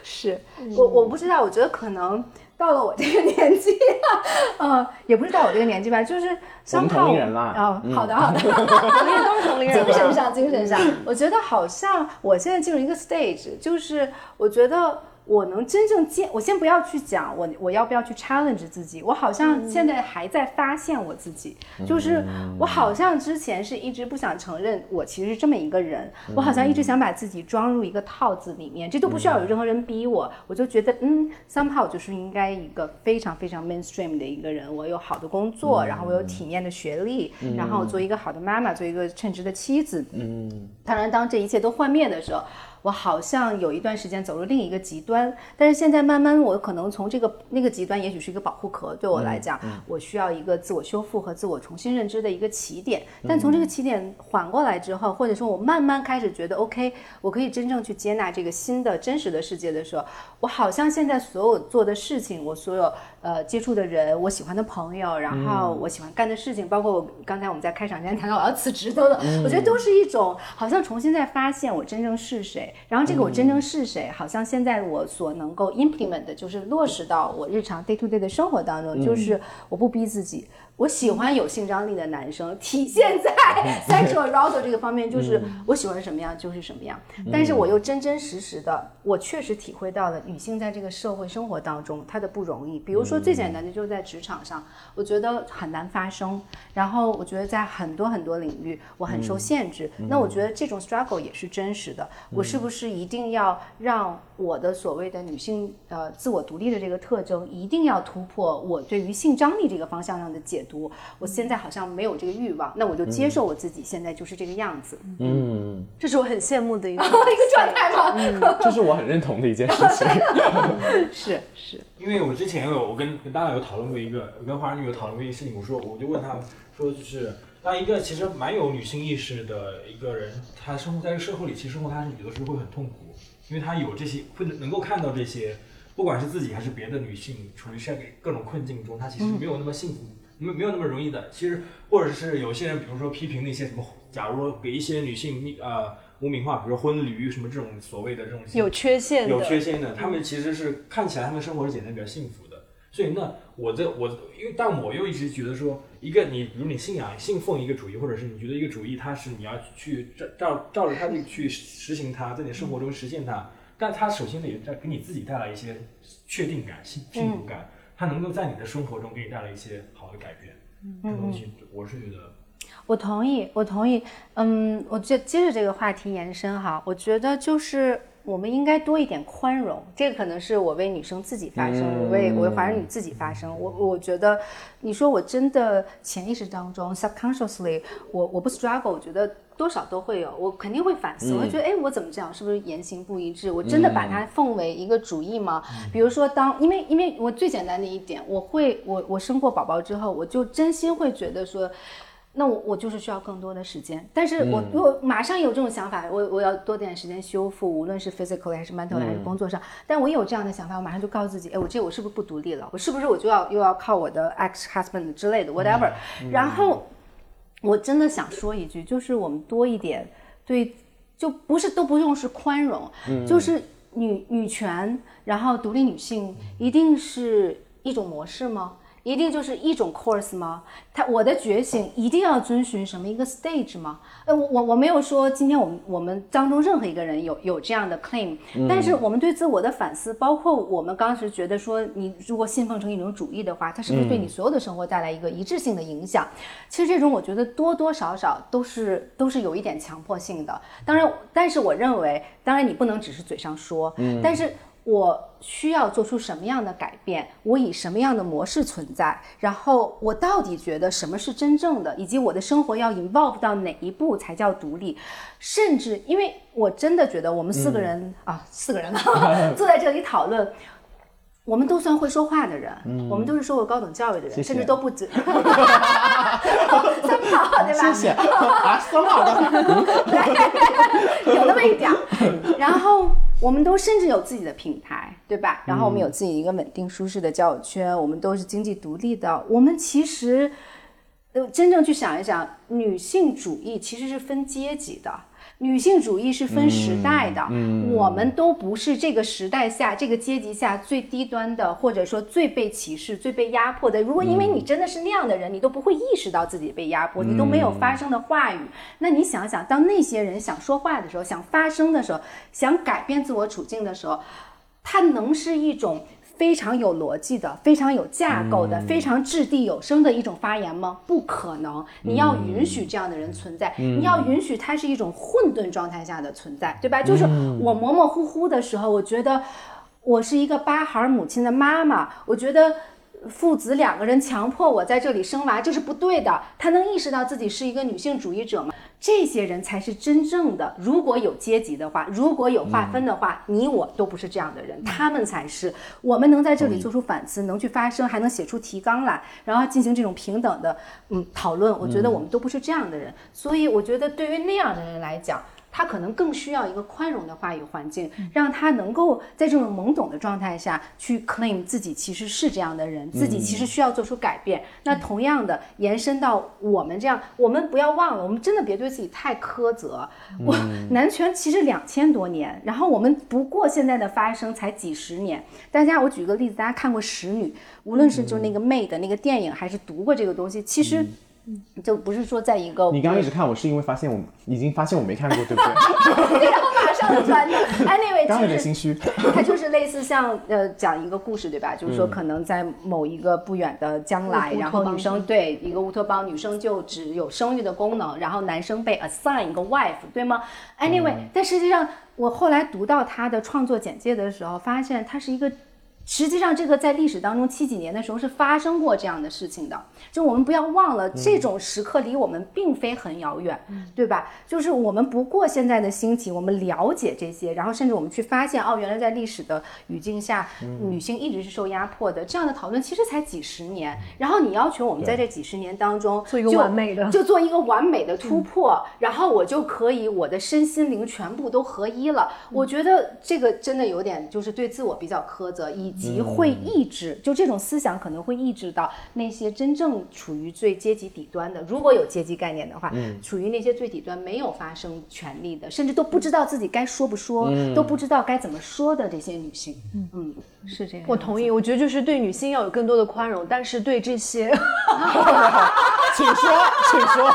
是我我不知道，我觉得可能到了我这个年纪，呃，也不是到我这个年纪吧，就是我们同龄人啦。哦，嗯。好的好的，同龄人都是同龄人精神上精神上，我觉得好像我现在进入一个 stage，就是我觉得。我能真正见，我先不要去讲我我要不要去 challenge 自己，我好像现在还在发现我自己，就是我好像之前是一直不想承认我其实是这么一个人，我好像一直想把自己装入一个套子里面，这都不需要有任何人逼我，我就觉得嗯，somehow 就是应该一个非常非常 mainstream 的一个人，我有好的工作，然后我有体面的学历，然后我做一个好的妈妈，做一个称职的妻子，嗯，当然，当这一切都幻灭的时候，我好像有一段时间走入另一个极端，但是现在慢慢，我可能从这个那个极端，也许是一个保护壳，对我来讲，我需要一个自我修复和自我重新认知的一个起点。但从这个起点缓过来之后，或者说我慢慢开始觉得 OK，我可以真正去接纳这个新的真实的世界的时候，我好像现在所有做的事情，我所有呃接触的人，我喜欢的朋友，然后我喜欢干的事情，包括我刚才我们在开场之前谈到我要辞职等等，我觉得都是一种好像重新在发现我真正是谁，然后这个我真正是谁，好像现在我所能够 implement 的就是落实到我日常 day to day 的生活当中，就是我不逼自己。我喜欢有性张力的男生，体现在 sexual arousal 这个方面，就是我喜欢什么样就是什么样。但是我又真真实实的，我确实体会到了女性在这个社会生活当中她的不容易。比如说最简单的就是在职场上，我觉得很难发声。然后我觉得在很多很多领域我很受限制。那我觉得这种 struggle 也是真实的。我是不是一定要让我的所谓的女性呃自我独立的这个特征，一定要突破我对于性张力这个方向上的解读？我现在好像没有这个欲望，那我就接受我自己现在就是这个样子，嗯，这是我很羡慕的一个 一个状态吗？这是我很认同的一件事情。是是，因为我之前有我跟跟大家有讨论过一个，我跟华人女有讨论过一个事情，我说我就问他说，就是当一个其实蛮有女性意识的一个人，他生活在这个社会里，其实生活他是有的时候会很痛苦，因为他有这些会能够看到这些，不管是自己还是别的女性处于晒给各种困境中，她其实没有那么幸福，没有没有那么容易的。其实或者是有些人，比如说批评那些什么，假如说给一些女性呃污名化，比如说婚礼什么这种所谓的这种有缺陷的，有缺陷的，他们其实是看起来他们生活是简单比较幸福的。所以那我在我因为但我又一直觉得说，一个你比如你信仰信奉一个主义，或者是你觉得一个主义它是你要去照照照着它去去实行它，在你生活中实现它，但它首先得在给你自己带来一些确定感、幸幸福感，它能够在你的生活中给你带来一些好的改变。这个东西我是觉得。我同意，我同意。嗯，我接接着这个话题延伸哈，我觉得就是我们应该多一点宽容。这个可能是我为女生自己发声，我为我为华人女自己发声。我我觉得，你说我真的潜意识当中 subconsciously，我我不 struggle，我觉得多少都会有，我肯定会反思，我会觉得，哎，我怎么这样？是不是言行不一致？我真的把它奉为一个主义吗？比如说，当因为因为我最简单的一点，我会我我生过宝宝之后，我就真心会觉得说。那我我就是需要更多的时间，但是我如果马上有这种想法，我我要多点时间修复，无论是 physically 还是 mental 还是工作上，但我有这样的想法，我马上就告诉自己，哎，我这我是不是不独立了？我是不是我就要又要靠我的 ex husband 之类的 whatever？然后我真的想说一句，就是我们多一点对，就不是都不用是宽容，就是女女权，然后独立女性一定是一种模式吗？一定就是一种 course 吗？他我的觉醒一定要遵循什么一个 stage 吗？呃，我我我没有说今天我们我们当中任何一个人有有这样的 claim，但是我们对自我的反思，包括我们当时觉得说，你如果信奉成一种主义的话，它是不是对你所有的生活带来一个一致性的影响？其实这种我觉得多多少少都是都是有一点强迫性的。当然，但是我认为，当然你不能只是嘴上说，但是。我需要做出什么样的改变？我以什么样的模式存在？然后我到底觉得什么是真正的？以及我的生活要 involve 到哪一步才叫独立？甚至，因为我真的觉得我们四个人啊，四个人 坐在这里讨论，我们都算会说话的人，我们都是受过高等教育的人，甚至都不止。三炮对吧？谢谢 啊，三炮的，有那么一点儿。然后。我们都甚至有自己的品牌，对吧？然后我们有自己一个稳定舒适的交友圈，我们都是经济独立的。我们其实，呃，真正去想一想，女性主义其实是分阶级的。女性主义是分时代的，我们都不是这个时代下、这个阶级下最低端的，或者说最被歧视、最被压迫的。如果因为你真的是那样的人，你都不会意识到自己被压迫，你都没有发声的话语。那你想想，当那些人想说话的时候、想发声的时候、想改变自我处境的时候，它能是一种？非常有逻辑的、非常有架构的、非常掷地有声的一种发言吗？不可能！你要允许这样的人存在，你要允许他是一种混沌状态下的存在，对吧？就是我模模糊糊的时候，我觉得我是一个八孩母亲的妈妈，我觉得。父子两个人强迫我在这里生娃，这是不对的。他能意识到自己是一个女性主义者吗？这些人才是真正的。如果有阶级的话，如果有划分的话，你我都不是这样的人，他们才是。我们能在这里做出反思，能去发声，还能写出提纲来，然后进行这种平等的嗯讨论。我觉得我们都不是这样的人，所以我觉得对于那样的人来讲。他可能更需要一个宽容的话语环境，让他能够在这种懵懂的状态下去 claim 自己其实是这样的人，自己其实需要做出改变。那同样的延伸到我们这样，我们不要忘了，我们真的别对自己太苛责。我男权其实两千多年，然后我们不过现在的发生才几十年。大家，我举个例子，大家看过《使女》，无论是就那个妹的那个电影，还是读过这个东西，其实。嗯，就不是说在一个你刚刚一直看我是因为发现我已经发现我没看过，对不对？然后马上就转的。Anyway，刚有点心虚。它就是类似像呃讲一个故事，对吧？就是说可能在某一个不远的将来，然后女生对一个乌托邦，女生就只有生育的功能，然后男生被 assign 一个 wife，对吗？Anyway，但实际上我后来读到他的创作简介的时候，发现他是一个。实际上，这个在历史当中七几年的时候是发生过这样的事情的。就我们不要忘了，这种时刻离我们并非很遥远，对吧？就是我们不过现在的兴起，我们了解这些，然后甚至我们去发现，哦，原来在历史的语境下，女性一直是受压迫的。这样的讨论其实才几十年，然后你要求我们在这几十年当中做一个完美的，就做一个完美的突破，然后我就可以我的身心灵全部都合一了。我觉得这个真的有点就是对自我比较苛责，以。及会抑制，就这种思想可能会抑制到那些真正处于最阶级底端的，如果有阶级概念的话，处于那些最底端没有发生权利的，甚至都不知道自己该说不说，都不知道该怎么说的这些女性，嗯，是这样。我同意，我觉得就是对女性要有更多的宽容，但是对这些，请说，请说。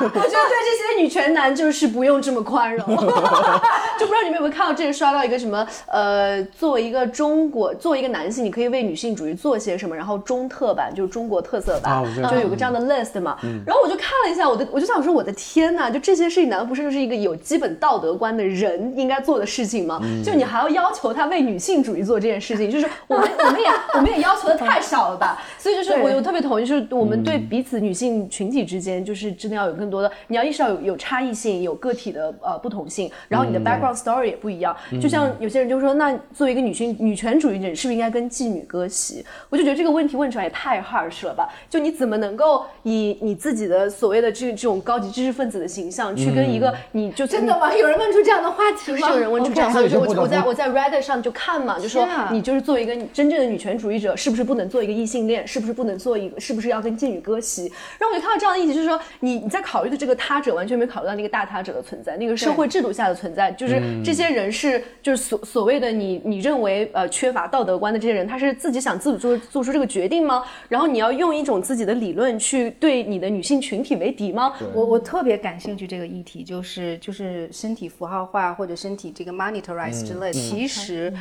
我觉得对这些女权男就是不用这么宽容。就不知道你们有没有看到，之前刷到一个什么，呃，作为一个中国，作为一个男性，你可以为女性主义做些什么？然后中特版就是中国特色版，就有个这样的 list 嘛。然后我就看了一下，我的我就想说，我的天呐，就这些事情难道不是就是一个有基本道德观的人应该做的事情吗？就你还要要求他为女性主义做这件事情，就是我们我们也我们也要求的太 少了吧？所以就是我我特别同意，就是我们对彼此女性群体之间，就是真的要有更多的，你要意识到有有差异性，有个体的呃不同性，然后你的 background story 也不一样。就像有些人就说，那作为一个女性女权主义者，是不是应该跟妓女割席？我就觉得这个问题问出来也太 harsh 了吧？就你怎么能够以你自己的所谓的这这种高级知识分子的形象，去跟一个你就真的吗？有人问出这样的话题吗？是有人问出这样的，OK 就我我在我在 Reddit 上就看嘛，就说你就是作为一个真正的女权主义者，是不是不能做一个异性恋？是不是不能做一个？是不是要跟妓女割席？然后我就看到这样的议题，就是说你你在考虑的这个他者，完全没考虑到那个大他者的存在，那个社会制度下的存在，就是这些人是就是所所谓的你你认为呃缺乏道德观的这些人，他是自己想自主做做出这个决定吗？然后你要用一种自己的理论去对你的女性群体为敌吗？我我特别感兴趣这个议题，就是就是身体符号化或者身体这个 monitorize 之类的。其实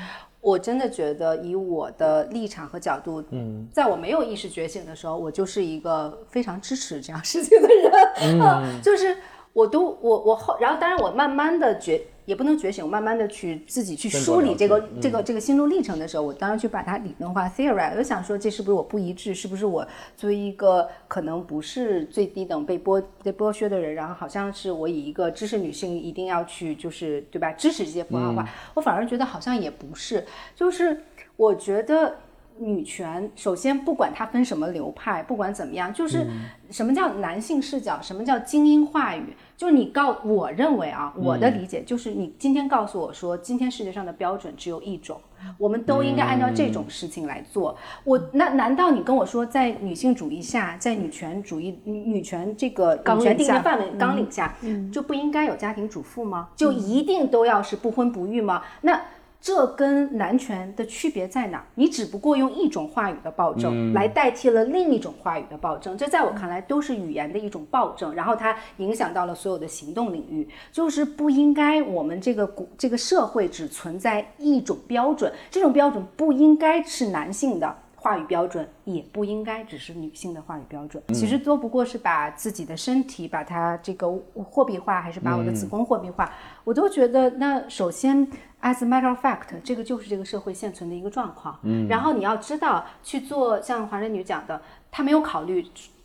我真的觉得，以我的立场和角度，嗯，在我没有意识觉醒的时候，我就是一个非常支持这样事情的人，啊 就是我都我我后，然后当然我慢慢的觉。也不能觉醒，我慢慢的去自己去梳理这个这个这个心路历程的时候，我当然去把它理论化 theory，我就想说这是不是我不一致，是不是我作为一个可能不是最低等被剥被剥削的人，然后好像是我以一个知识女性一定要去就是对吧？支持这些符号化，我反而觉得好像也不是，就是我觉得。女权首先不管它分什么流派，不管怎么样，就是什么叫男性视角，什么叫精英话语，就是你告我认为啊，我的理解就是你今天告诉我说，今天世界上的标准只有一种，我们都应该按照这种事情来做。我那难道你跟我说，在女性主义下，在女权主义女女权这个女权定义范围纲领下，就不应该有家庭主妇吗？就一定都要是不婚不育吗？那这跟男权的区别在哪儿？你只不过用一种话语的暴政来代替了另一种话语的暴政，这在我看来都是语言的一种暴政，然后它影响到了所有的行动领域，就是不应该我们这个古这个社会只存在一种标准，这种标准不应该是男性的。话语标准也不应该只是女性的话语标准，其实都不过是把自己的身体把它这个货币化，还是把我的子宫货币化，我都觉得那首先 as a matter of fact，这个就是这个社会现存的一个状况。嗯，然后你要知道去做像华人女讲的，她没有考虑。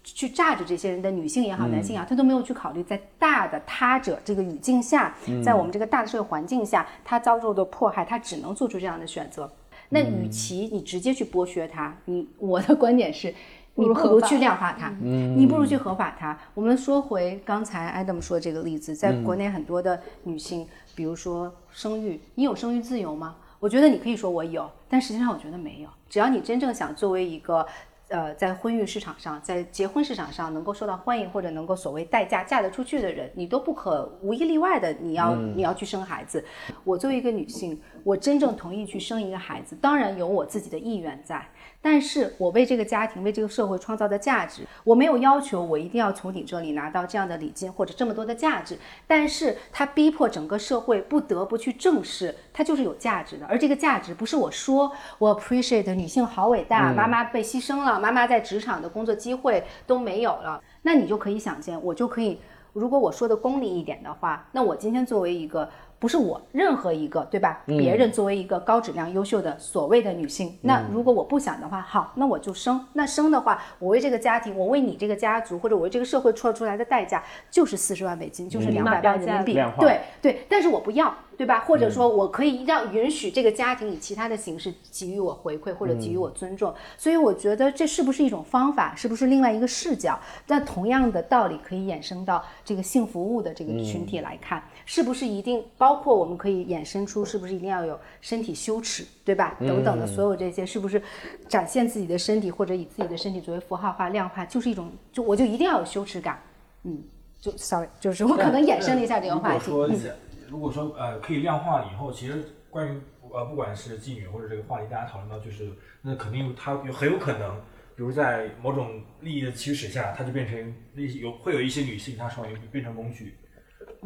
去榨着这些人的女性也好，男性也好，她都没有去考虑在大的他者这个语境下，在我们这个大的社会环境下，她遭受的迫害，她只能做出这样的选择。那与其你直接去剥削他，你我的观点是，你不如去量化它，你不如去合法它。我们说回刚才 Adam 说这个例子，在国内很多的女性，比如说生育，你有生育自由吗？我觉得你可以说我有，但实际上我觉得没有。只要你真正想作为一个呃，在婚育市场上，在结婚市场上能够受到欢迎或者能够所谓待嫁嫁得出去的人，你都不可无一例外的，你要、你要去生孩子。我作为一个女性，我真正同意去生一个孩子，当然有我自己的意愿在，但是我为这个家庭、为这个社会创造的价值，我没有要求我一定要从你这里拿到这样的礼金或者这么多的价值，但是它逼迫整个社会不得不去正视，它就是有价值的，而这个价值不是我说我 appreciate 女性好伟大，妈妈被牺牲了，妈妈在职场的工作机会都没有了，那你就可以想见，我就可以，如果我说的功利一点的话，那我今天作为一个。不是我任何一个，对吧？别人作为一个高质量、优秀的所谓的女性，那如果我不想的话，好，那我就生。那生的话，我为这个家庭，我为你这个家族，或者我为这个社会出出来的代价，就是四十万美金，就是两百万人民币。对对，但是我不要，对吧？或者说我可以让允许这个家庭以其他的形式给予我回馈，或者给予我尊重。所以我觉得这是不是一种方法？是不是另外一个视角？但同样的道理可以衍生到这个性服务的这个群体来看，是不是一定包括我们可以衍生出是不是一定要有身体羞耻，对吧？等等的所有这些，是不是展现自己的身体或者以自己的身体作为符号化、量化，就是一种就我就一定要有羞耻感，嗯，就 sorry，就是我可能衍生了一下这个话题。嗯如果说如果说呃可以量化了以后，其实关于呃不管是妓女或者这个话题，大家讨论到就是那肯定它有很有可能，比如在某种利益的驱使下，它就变成那些有会有一些女性，她成为变成工具，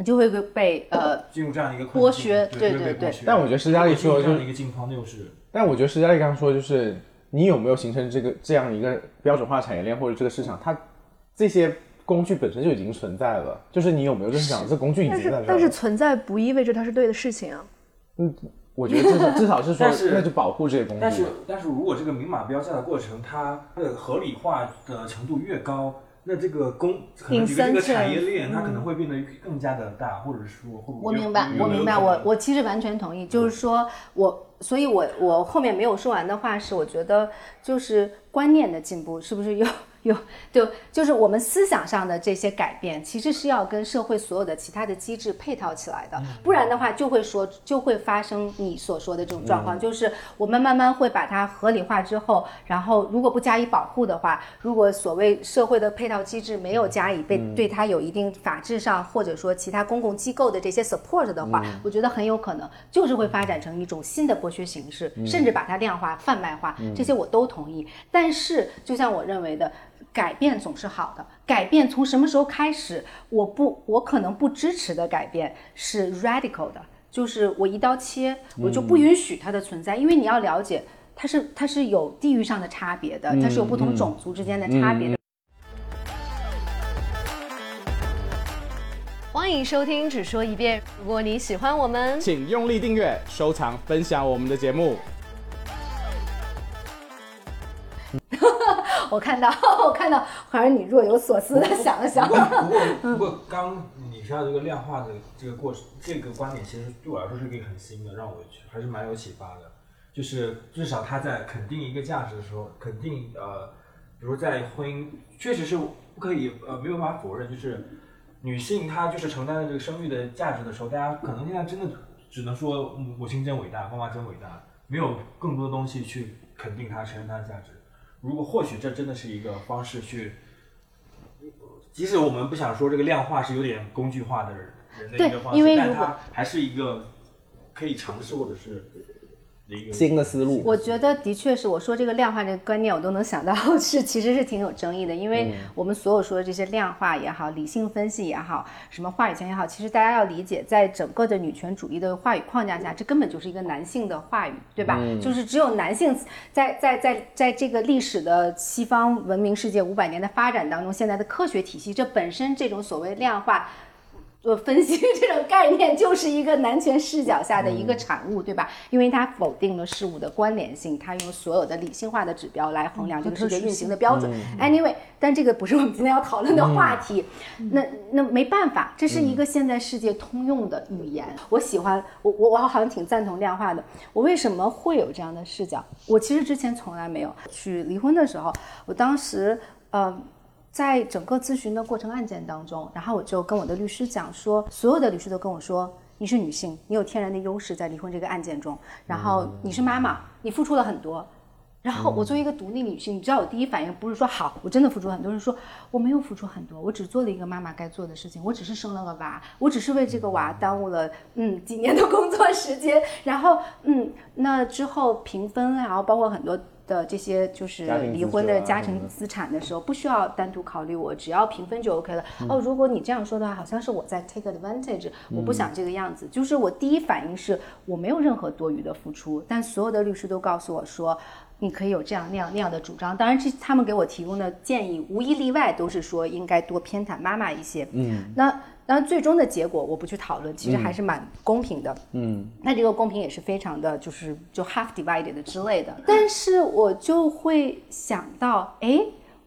就会被呃进入这样一个剥削对对对但我觉得施佳丽说的就是一个境况，那又是但我觉得施佳丽刚刚说，就是你有没有形成这个这样一个标准化产业链或者这个市场，它这些工具本身就已经存在了，就是你有没有认识到这工具已经但是在这儿了。但是存在不意味着它是对的事情啊。嗯我觉得至少至少是说，那就保护这些工具。但是但是如果这个明码标价的过程，它的合理化的程度越高，那这个工可能这个产业链它可能会变得更加的大，或者说会不会我明白，我明白，我我其实完全同意，就是说我，所以我我后面没有说完的话是，我觉得就是观念的进步，是不是有有就就是我们思想上的这些改变，其实是要跟社会所有的其他的机制配套起来的，不然的话就会说就会发生你所说的这种状况，就是我们慢慢会把它合理化之后，然后如果不加以保护的话，如果所谓社会的配套机制没有加以被对它有一定法制上或者说其他公共机构的这些 support 的话，我觉得很有可能就是会发展成一种新的剥削形式，甚至把它量化、贩卖化，这些我都同意。但是，就像我认为的。改变总是好的，改变从什么时候开始？我不，我可能不支持的改变是 radical 的，就是我一刀切，我就不允许它的存在，因为你要了解，它是它是有地域上的差别的，它是有不同种族之间的差别的。欢迎收听，只说一遍。如果你喜欢我们，请用力订阅、收藏、分享我们的节目。我看到，我看到，好像你若有所思的想了想不。过不过刚你提到这个量化的这个过程，这个观点其实对我来说是一个很新的，让我还是蛮有启发的。就是至少他在肯定一个价值的时候，肯定呃，比如在婚姻，确实是不可以呃没有办法否认，就是女性她就是承担了这个生育的价值的时候，大家可能现在真的只能说母母亲真伟大，妈妈真伟大，没有更多的东西去肯定她、承认她的价值。如果或许这真的是一个方式去，即使我们不想说这个量化是有点工具化的人的一个方式，但它还是一个可以尝试或者是新的思路我觉得的确是，我说这个量化这个观念，我都能想到是 其实是挺有争议的，因为我们所有说的这些量化也好，理性分析也好，什么话语权也好，其实大家要理解，在整个的女权主义的话语框架下，这根本就是一个男性的话语，对吧？就是只有男性在在在在这个历史的西方文明世界五百年的发展当中，现在的科学体系，这本身这种所谓量化。做分析 这种概念就是一个男权视角下的一个产物，对吧？因为它否定了事物的关联性，它用所有的理性化的指标来衡量这个世界运行的标准。Anyway，但这个不是我们今天要讨论的话题。那那没办法，这是一个现在世界通用的语言。我喜欢，我我我好像挺赞同量化的。我为什么会有这样的视角？我其实之前从来没有去离婚的时候，我当时呃。在整个咨询的过程案件当中，然后我就跟我的律师讲说，所有的律师都跟我说，你是女性，你有天然的优势在离婚这个案件中，然后你是妈妈，你付出了很多。然后我作为一个独立女性，你知道我第一反应不是说好，我真的付出很多，是说我没有付出很多，我只做了一个妈妈该做的事情，我只是生了个娃，我只是为这个娃耽误了嗯几年的工作时间，然后嗯那之后平分，然后包括很多。的这些就是离婚的家庭资产的时候，不需要单独考虑我，只要平分就 OK 了。哦，如果你这样说的话，好像是我在 take advantage，我不想这个样子。就是我第一反应是我没有任何多余的付出，但所有的律师都告诉我说。你可以有这样那样那样的主张，当然这他们给我提供的建议无一例外都是说应该多偏袒妈妈一些。嗯，那当然最终的结果我不去讨论，其实还是蛮公平的。嗯，那这个公平也是非常的，就是就 half divided 之类的。但是我就会想到，哎，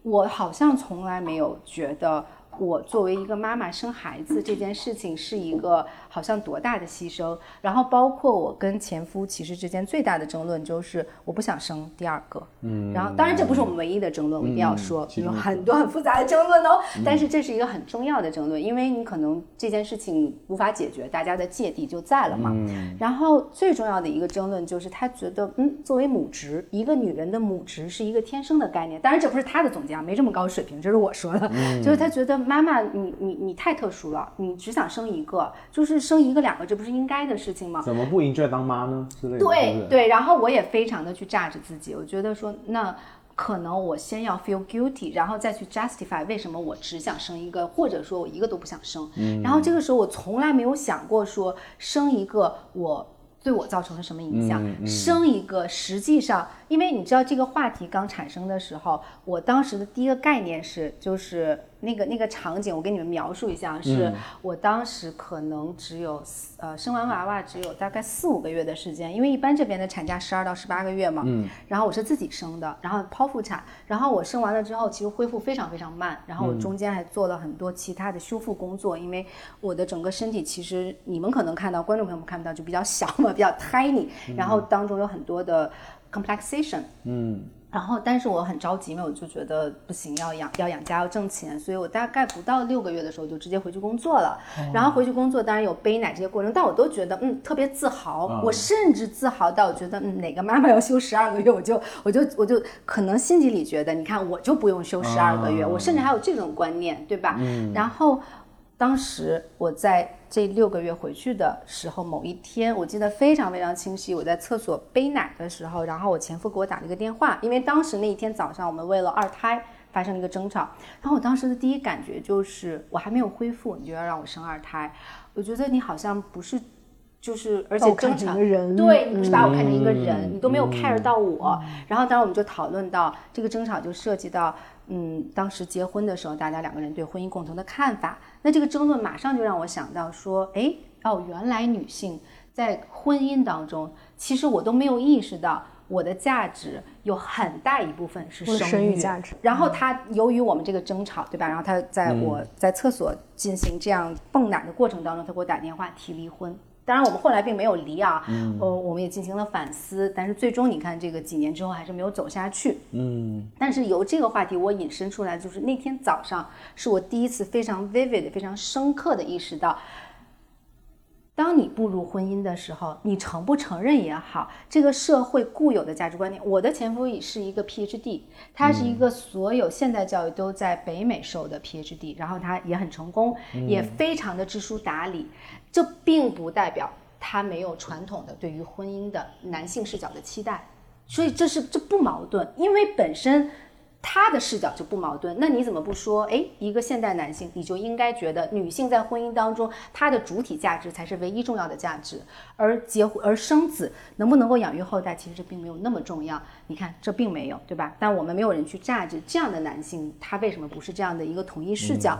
我好像从来没有觉得，我作为一个妈妈生孩子这件事情是一个好像多大的牺牲，然后包括我跟前夫其实之间最大的争论就是我不想生第二个，嗯，然后当然这不是我们唯一的争论，我一定要说有很多很复杂的争论哦，但是这是一个很重要的争论，因为你可能这件事情无法解决，大家的芥蒂就在了嘛。嗯。然后最重要的一个争论就是他觉得，嗯，作为母职，一个女人的母职是一个天生的概念，当然这不是他的总结啊，没这么高水平，这是我说的，就是他觉得妈妈你你你太特殊了，你只想生一个，就是生一个两个，这不是应该的事情吗？怎么不 enjoy 当妈呢？对对，然后我也非常的去榨着自己，我觉得说那。可能我先要 feel guilty，然后再去 justify 为什么我只想生一个，或者说我一个都不想生。然后这个时候我从来没有想过说生一个我对我造成了什么影响，生一个实际上，因为你知道这个话题刚产生的时候，我当时的第一个概念是就是那个那个场景，我给你们描述一下，是我当时可能只有四呃生完娃娃只有大概四五个月的时间，因为一般这边的产假十二到十八个月嘛，嗯，然后我是自己生的，然后剖腹产，然后我生完了之后，其实恢复非常非常慢，然后我中间还做了很多其他的修复工作，因为我的整个身体其实你们可能看到，观众朋友们看不到，就比较小嘛，比较 tiny，然后当中有很多的 complexation，嗯，然后，但是我很着急嘛，我就觉得不行，要养要养家要挣钱，所以我大概不到六个月的时候就直接回去工作了。然后回去工作，当然有背奶这些过程，但我都觉得嗯特别自豪。我甚至自豪到我觉得嗯哪个妈妈要休十二个月，我就我就我就可能心底里觉得，你看我就不用休十二个月，我甚至还有这种观念，对吧？然后。当时我在这六个月回去的时候，某一天我记得非常非常清晰，我在厕所背奶的时候，然后我前夫给我打了一个电话，因为当时那一天早上我们为了二胎发生了一个争吵，然后我当时的第一感觉就是我还没有恢复，你就要让我生二胎，我觉得你好像不是。就是，而且争吵一个人对你不是把我看成一个人，你都没有 care 到我。然后，当然我们就讨论到这个争吵，就涉及到，嗯，当时结婚的时候，大家两个人对婚姻共同的看法。那这个争论马上就让我想到说，哎，哦，原来女性在婚姻当中，其实我都没有意识到。我的价值有很大一部分是生育价值然后他由于我们这个争吵，对吧？然后他在我在厕所进行这样蹦奶的过程当中，他给我打电话提离婚。当然，我们后来并没有离啊，呃，我们也进行了反思，但是最终你看，这个几年之后还是没有走下去。嗯，但是由这个话题我引申出来，就是那天早上是我第一次非常 vivid、非常深刻的意识到，当你步入婚姻的时候，你承不承认也好，这个社会固有的价值观念。我的前夫也是一个 PhD，他是一个所有现代教育都在北美受的 PhD，然后他也很成功，也非常的知书达理。这并不代表他没有传统的对于婚姻的男性视角的期待，所以这是这不矛盾，因为本身他的视角就不矛盾。那你怎么不说？哎，一个现代男性，你就应该觉得女性在婚姻当中，她的主体价值才是唯一重要的价值，而结婚而生子能不能够养育后代，其实这并没有那么重要。你看，这并没有，对吧？但我们没有人去榨汁这样的男性，他为什么不是这样的一个统一视角？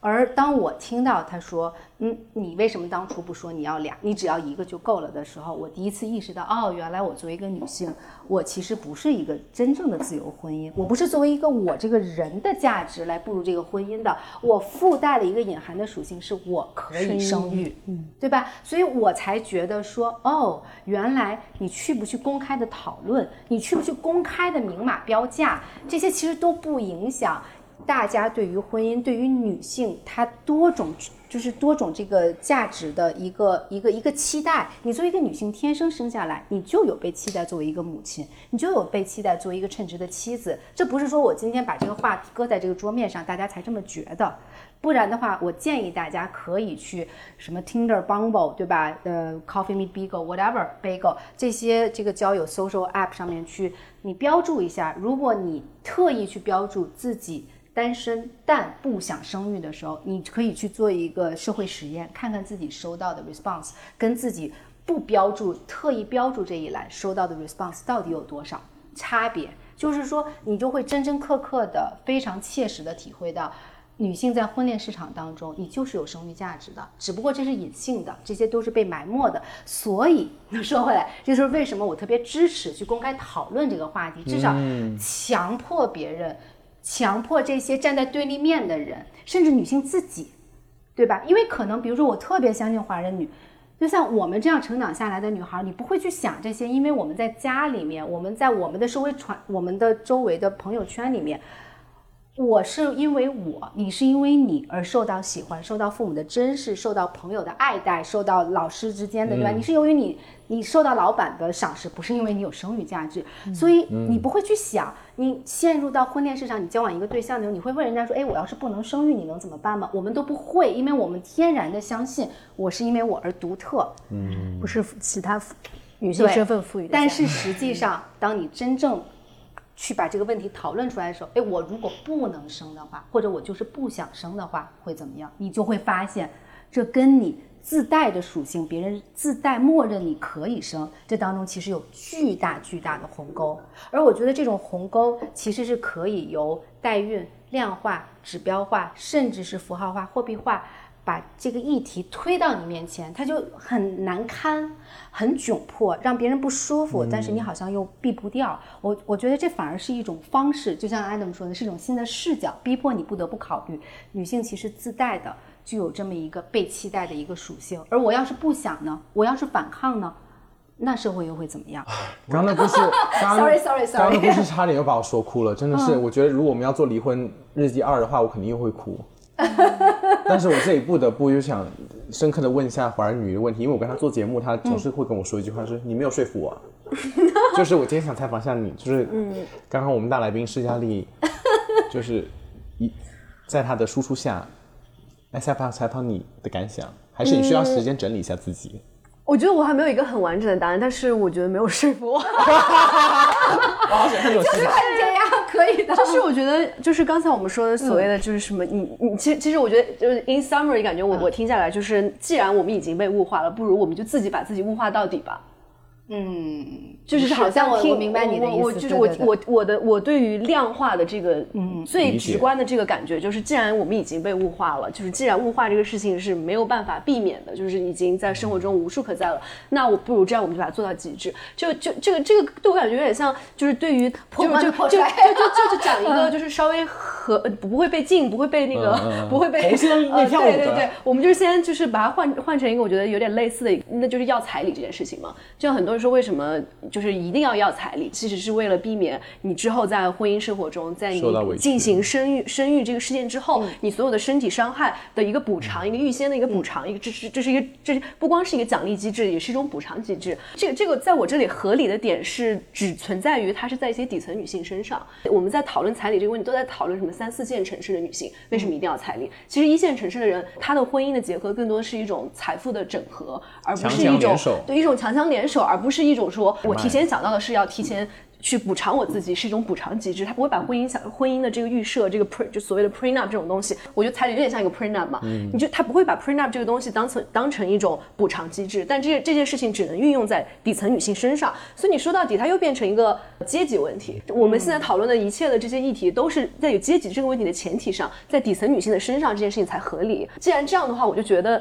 而当我听到他说，嗯，你为什么当初不说你要俩，你只要一个就够了的时候，我第一次意识到，哦，原来我作为一个女性，我其实不是一个真正的自由婚姻，我不是作为一个我这个人的价值来步入这个婚姻的，我附带了一个隐含的属性，是我可以生育，嗯，对吧？所以我才觉得说，哦，原来你去不去公开的讨论，你去不去公开的明码标价，这些其实都不影响。大家对于婚姻，对于女性，她多种就是多种这个价值的一个一个一个期待。你作为一个女性，天生生下来，你就有被期待作为一个母亲，你就有被期待作为一个称职的妻子。这不是说我今天把这个话搁在这个桌面上，大家才这么觉得。不然的话，我建议大家可以去什么 Tinder、Bumble，对吧？呃，Coffee Me Bagel、whatever Bagel 这些这个交友 social app 上面去，你标注一下。如果你特意去标注自己。单身但不想生育的时候，你可以去做一个社会实验，看看自己收到的 response 跟自己不标注、特意标注这一栏收到的 response 到底有多少差别。就是说，你就会真真刻刻的、非常切实的体会到，女性在婚恋市场当中，你就是有生育价值的，只不过这是隐性的，这些都是被埋没的。所以，那 说回来，这就是为什么我特别支持去公开讨论这个话题，至少强迫别人。强迫这些站在对立面的人，甚至女性自己，对吧？因为可能，比如说，我特别相信华人女，就像我们这样成长下来的女孩，你不会去想这些，因为我们在家里面，我们在我们的社会传，我们的周围的朋友圈里面。我是因为我，你是因为你而受到喜欢，受到父母的珍视，受到朋友的爱戴，受到老师之间的对吧？你是由于你，你受到老板的赏识，不是因为你有生育价值，所以你不会去想，你陷入到婚恋市场，你交往一个对象的时候，你会问人家说，哎，我要是不能生育，你能怎么办吗？我们都不会，因为我们天然的相信我是因为我而独特，嗯不是其他女性身份赋予的。但是实际上，当你真正去把这个问题讨论出来的时候，哎，我如果不能生的话，或者我就是不想生的话，会怎么样？你就会发现，这跟你自带的属性，别人自带默认你可以生，这当中其实有巨大巨大的鸿沟。而我觉得这种鸿沟其实是可以由代孕、量化、指标化，甚至是符号化、货币化。把这个议题推到你面前，它就很难堪，很窘迫，让别人不舒服，但是你好像又避不掉。我我觉得这反而是一种方式，就像 Adam 说的，是一种新的视角，逼迫你不得不考虑，女性其实自带的具有这么一个被期待的一个属性。而我要是不想呢？我要是反抗呢？那社会又会怎么样？刚刚的故事刚刚 Sorry, sorry, sorry 刚刚的故事差点又把我说哭了，真的是，我觉得如果我们要做离婚日记二的话，我肯定又会哭。但是我这里不得不又想深刻的问一下华人女的问题，因为我跟她做节目，她总是会跟我说一句话，是你没有说服我。就是我今天想采访一下你，就是刚刚我们大来宾施佳丽，就是一在她的输出下，来采访采访你的感想，还是你需要时间整理一下自己？我觉得我还没有一个很完整的答案，但是我觉得没有说服我。我好喜欢看这种事情。这样可以的。就是我觉得，就是刚才我们说的所谓的，就是什么，你你其实其实我觉得，就是 in summary，感觉我我听下来就是，既然我们已经被物化了，不如我们就自己把自己物化到底吧。嗯，就是好像我听我明白你的意思我我就是我我我的我对于量化的这个嗯最直观的这个感觉，就是既然我们已经被物化了，就是既然物化这个事情是没有办法避免的，就是已经在生活中无处可在了，那我不如这样，我们就把它做到极致。就就这个这个对我感觉有点像，就是对于破就就就就就就讲一个就是稍微和呃不会被禁，不会被那个不会被红线呃内跳舞的对对对，我们就是先就是把它换换成一个我觉得有点类似的那就是要彩礼这件事情嘛。就像很多人说，为什么就是一定要要彩礼，其实是为了避免你之后在婚姻生活中，在你进行生育生育这个事件之后，你所有的身体伤害的一个补偿，一个预先的一个补偿，一个这是这是一个这是不光是一个奖励机制，也是一种补偿机制。这个这个在我这里合理的点是只存在于它是在一些底层女性身上。我们在讨论彩礼这个问题，都在讨论什么三四线城市的女性为什么一定要彩礼？其实一线城市的人，她的婚姻的结合更多是一种财富的整合，而不是强强一种联手对一种强强联手，而不是一种说我提前想到的是要提前。去补偿我自己是一种补偿机制，它不会把婚姻想婚姻的这个预设，这个 pre 就所谓的 prenup 这种东西，我觉得彩礼有点像一个 prenup 嘛，你就他不会把 prenup 这个东西当成当成一种补偿机制，但这这件事情只能运用在底层女性身上，所以你说到底，它又变成一个阶级问题。我们现在讨论的一切的这些议题，都是在有阶级这个问题的前提上，在底层女性的身上，这件事情才合理。既然这样的话，我就觉得。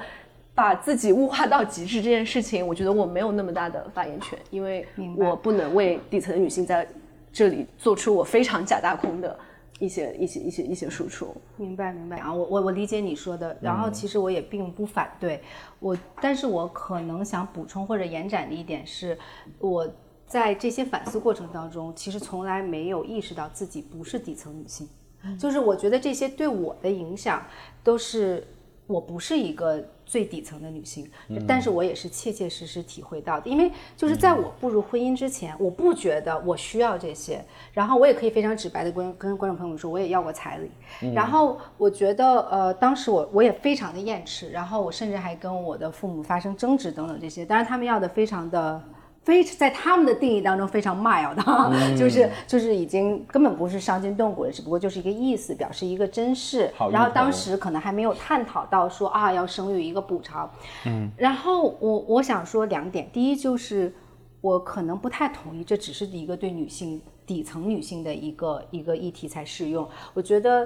把自己物化到极致这件事情，我觉得我没有那么大的发言权，因为我不能为底层的女性在这里做出我非常假大空的一些一些一些一些输出。明白明白。啊，我我我理解你说的，然后其实我也并不反对。我，但是我可能想补充或者延展的一点是，我在这些反思过程当中，其实从来没有意识到自己不是底层女性，就是我觉得这些对我的影响都是我不是一个最底层的女性，但是我也是切切实实体会到的。因为就是在我步入婚姻之前，我不觉得我需要这些，然后我也可以非常直白的跟跟观众朋友们说，我也要过彩礼。然后我觉得呃，当时我我也非常的厌斥，然后我甚至还跟我的父母发生争执等等这些，当然他们要的非常的。非在他们的定义当中非常 mild 的，就是就是已经根本不是伤筋动骨的，只不过就是一个意思，表示一个真事。然后当时可能还没有探讨到说啊要生育一个补偿。嗯，然后我我想说两点，第一就是我可能不太同意，这只是一个对女性底层女性的一个一个议题才适用。我觉得。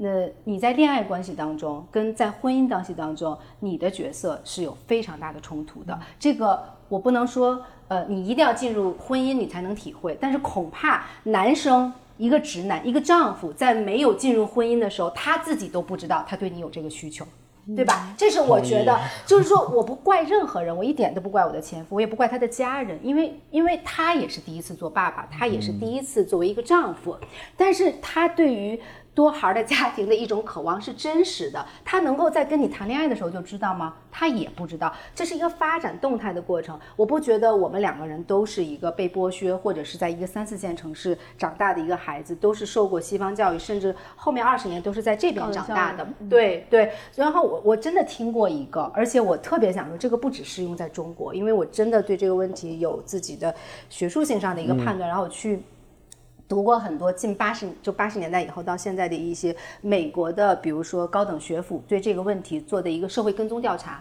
那你在恋爱关系当中，跟在婚姻关系当中，你的角色是有非常大的冲突的。这个我不能说，呃，你一定要进入婚姻你才能体会，但是恐怕男生一个直男，一个丈夫在没有进入婚姻的时候，他自己都不知道他对你有这个需求。对吧？这是我觉得，就是说，我不怪任何人，我一点都不怪我的前夫，我也不怪他的家人，因为，因为他也是第一次做爸爸，他也是第一次作为一个丈夫，但是他对于。多孩儿的家庭的一种渴望是真实的，他能够在跟你谈恋爱的时候就知道吗？他也不知道，这是一个发展动态的过程。我不觉得我们两个人都是一个被剥削或者是在一个三四线城市长大的一个孩子，都是受过西方教育，甚至后面二十年都是在这边长大的。对对。然后我我真的听过一个，而且我特别想说，这个不只适用在中国，因为我真的对这个问题有自己的学术性上的一个判断，然后我去。读过很多近八十就八十年代以后到现在的一些美国的，比如说高等学府对这个问题做的一个社会跟踪调查，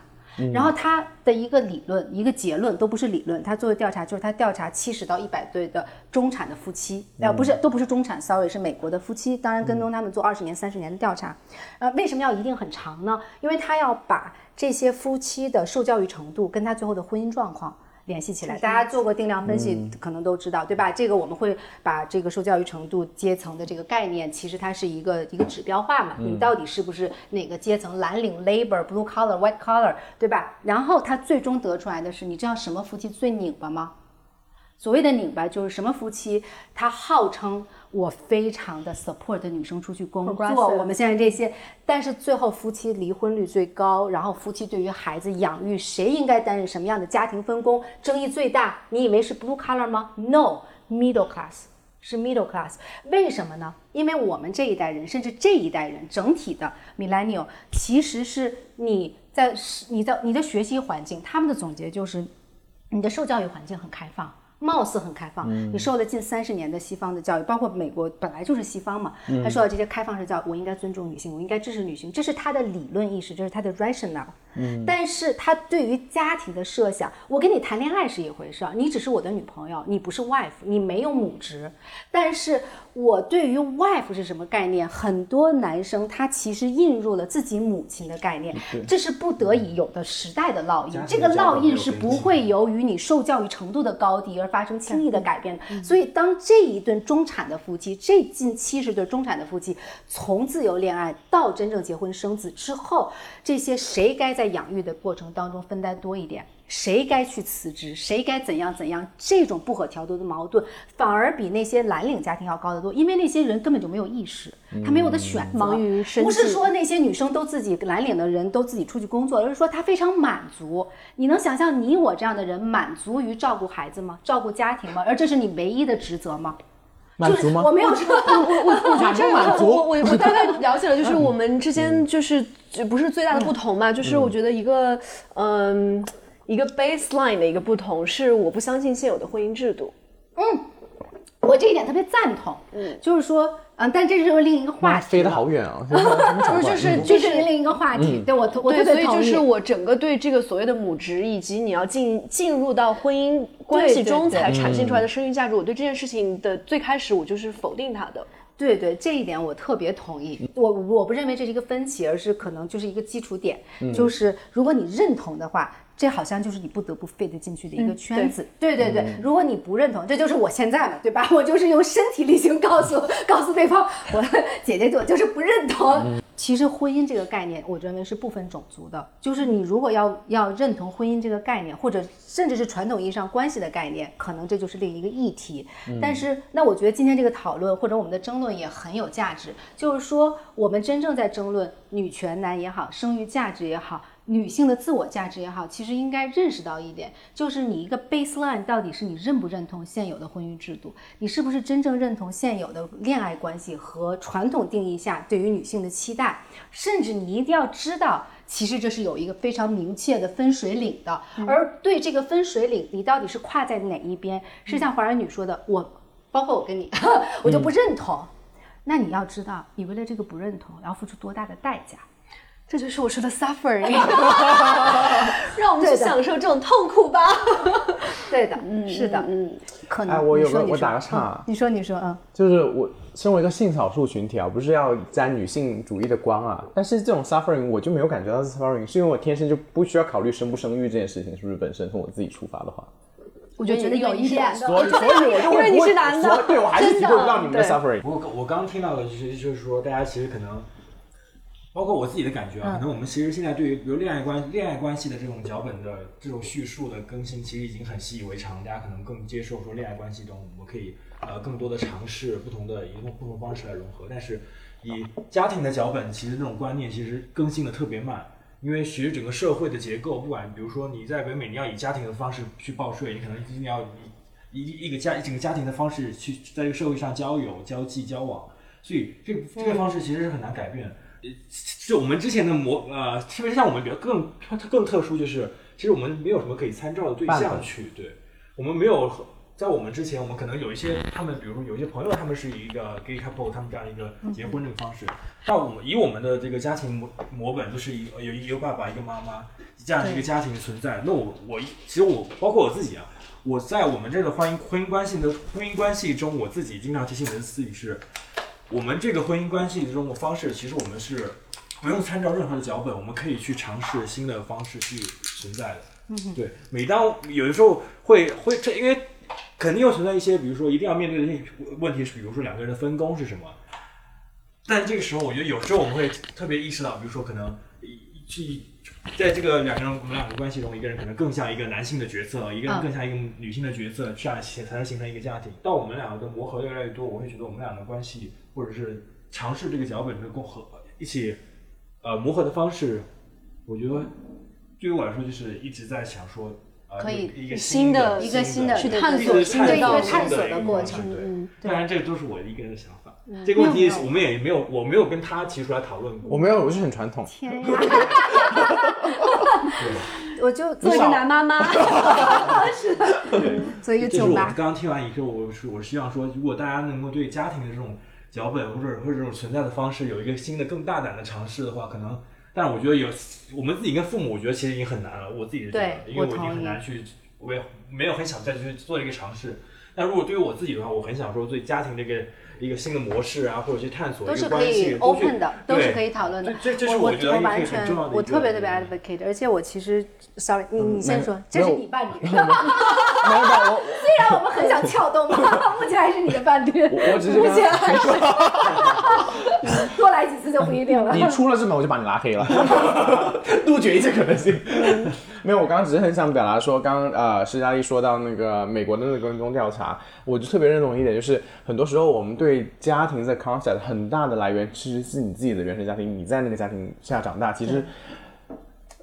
然后他的一个理论一个结论都不是理论，他做的调查就是他调查七十到一百对的中产的夫妻，呃不是都不是中产，sorry 是美国的夫妻，当然跟踪他们做二十年三十年的调查，呃为什么要一定很长呢？因为他要把这些夫妻的受教育程度跟他最后的婚姻状况。联系起来，大家做过定量分析，可能都知道，对吧？这个我们会把这个受教育程度阶层的这个概念，其实它是一个一个指标化嘛。你到底是不是哪个阶层？蓝领 （labor）、blue collar、white collar，对吧？然后他最终得出来的是，你知道什么夫妻最拧巴吗？所谓的拧巴就是什么夫妻，他号称。我非常的 support 女生出去工作，我们现在这些，但是最后夫妻离婚率最高，然后夫妻对于孩子养育谁应该担任什么样的家庭分工，争议最大。你以为是 blue color 吗？No，middle class 是 middle class。为什么呢？因为我们这一代人，甚至这一代人整体的 millennial，其实是你在你的你的学习环境，他们的总结就是你的受教育环境很开放。貌似很开放，你受了近三十年的西方的教育，包括美国本来就是西方嘛，他受到这些开放式教育，我应该尊重女性，我应该支持女性，这是他的理论意识，这是他的 rational。嗯，但是他对于家庭的设想，我跟你谈恋爱是一回事儿，你只是我的女朋友，你不是 wife，你没有母职。但是我对于 wife 是什么概念，很多男生他其实印入了自己母亲的概念，这是不得已有的时代的烙印，这个烙印是不会由于你受教育程度的高低而发生轻易的改变的。所以当这一对中产的夫妻，这近七十对中产的夫妻，从自由恋爱到真正结婚生子之后，这些谁该在养育的过程当中分担多一点，谁该去辞职，谁该怎样怎样，这种不可调和的矛盾，反而比那些蓝领家庭要高得多，因为那些人根本就没有意识，他没有的选择，忙于生不是说那些女生都自己蓝领的人都自己出去工作，而是说他非常满足。你能想象你我这样的人满足于照顾孩子吗？照顾家庭吗？而这是你唯一的职责吗？满足吗？我没有说，我我我觉得这满足。我我我 大概了解了，就是我们之间就是不是最大的不同嘛，就是我觉得一个嗯一个 baseline 的一个不同是我不相信现有的婚姻制度。嗯，我这一点特别赞同。嗯，就是说。嗯，但这是另一个话题，飞得好远啊！就是就是就是另一个话题，对我我特别同意。所以就是我整个对这个所谓的母职，以及你要进进入到婚姻关系中才产生出来的生育价值，我对这件事情的最开始我就是否定它的。对对，这一点我特别同意。我我不认为这是一个分歧，而是可能就是一个基础点，就是如果你认同的话。这好像就是你不得不 fit 进去的一个圈子，对对对。如果你不认同，这就是我现在嘛，对吧？我就是用身体力行告诉 告诉对方，我姐姐我就是不认同。其实婚姻这个概念，我认为是不分种族的。就是你如果要要认同婚姻这个概念，或者甚至是传统意义上关系的概念，可能这就是另一个议题。但是，那我觉得今天这个讨论或者我们的争论也很有价值。就是说，我们真正在争论女权男也好，生育价值也好。女性的自我价值也好，其实应该认识到一点，就是你一个 baseline 到底是你认不认同现有的婚姻制度，你是不是真正认同现有的恋爱关系和传统定义下对于女性的期待，甚至你一定要知道，其实这是有一个非常明确的分水岭的。而对这个分水岭，你到底是跨在哪一边？是像华人女说的，我包括我跟你，我就不认同。那你要知道，你为了这个不认同，要付出多大的代价？这就是我说的 suffering，让我们去享受这种痛苦吧。对的，嗯，是的，嗯，可能。哎，我有个，我打个岔。你说，你说，嗯，就是我身为一个性少数群体啊，不是要沾女性主义的光啊，但是这种 suffering 我就没有感觉到是 suffering，是因为我天生就不需要考虑生不生育这件事情，是不是本身从我自己出发的话？我觉得觉得有一点的所以所以我就会 因为你是男的所以对我还是体会不到你们的 suffering。我我刚刚听到的就是就是说，大家其实可能，包括我自己的感觉啊，可能我们其实现在对于比如恋爱关恋爱关系的这种脚本的这种叙述的更新，其实已经很习以为常，大家可能更接受说恋爱关系中我们可以呃更多的尝试不同的以不不同方式来融合，但是以家庭的脚本，其实这种观念其实更新的特别慢。因为其实整个社会的结构，不管比如说你在北美，你要以家庭的方式去报税，你可能一定要以一一个家一整个家庭的方式去在这个社会上交友、交际、交往，所以这这个方式其实是很难改变的。呃，就我们之前的模呃，特别是像我们比较更更特殊，就是其实我们没有什么可以参照的对象去，对。我们没有在我们之前，我们可能有一些他们，比如说有一些朋友，他们是以一个 gay couple，他们这样一个结婚这个方式。但我们以我们的这个家庭模模本，就是一有一个爸爸一个妈妈这样的一个家庭存在。那我我其实我包括我自己啊，我在我们这个婚姻婚姻关系的婚姻关系中，我自己经常提醒我自己是，我们这个婚姻关系中的方式，其实我们是不用参照任何的脚本，我们可以去尝试新的方式去存在的。嗯，对。每当有的时候会会这，因为肯定又存在一些，比如说一定要面对的一些问题是，比如说两个人的分工是什么。但这个时候，我觉得有时候我们会特别意识到，比如说可能去在这个两个人我们两个关系中，一个人可能更像一个男性的角色，一个人更像一个女性的角色，这样才能形成一个家庭。到我们两个的磨合越来越多，我会觉得我们俩的关系，或者是尝试这个脚本的共和一起呃磨合的方式，我觉得对于我来说就是一直在想说。呃，可以一个新的的一个新的去探索新的一个探索的一个过程对嗯，当然这个都是我一个人的想法。这个问题我们也没有，我没有跟他提出来讨论过。我没有，我是很传统。天呀！我就做一个男妈妈，做一个就是我舅妈。刚刚听完以后，我是我希望说，如果大家能够对家庭的这种脚本或者或者这种存在的方式有一个新的更大胆的尝试的话，可能，但是我觉得有我们自己跟父母，我觉得其实已经很难了。我自己是这样的，因为我已经很难去，我也没有很想再去做这个尝试。但如果对于我自己的话，我很想说对家庭这个一个新的模式啊，或者去探索一都是可以个关系，都去 open 的，都是可以讨论的。这这这是我我完全我特别特别 advocate，而且我其实，sorry，你你先说，这是你伴侣。没有没有，我 虽然我们很想撬动，目前还是你的伴侣，我我只是目前还是，多来几次就不一定了。你出了这门，我就把你拉黑了，杜绝一切可能性。没有，我刚刚只是很想表达说，刚刚呃施佳丽说到那个美国的那个跟踪调查，我就特别认同一点，就是很多时候我们对家庭的 concept 很大的来源其实是你自己的原生家庭，你在那个家庭下长大，其实。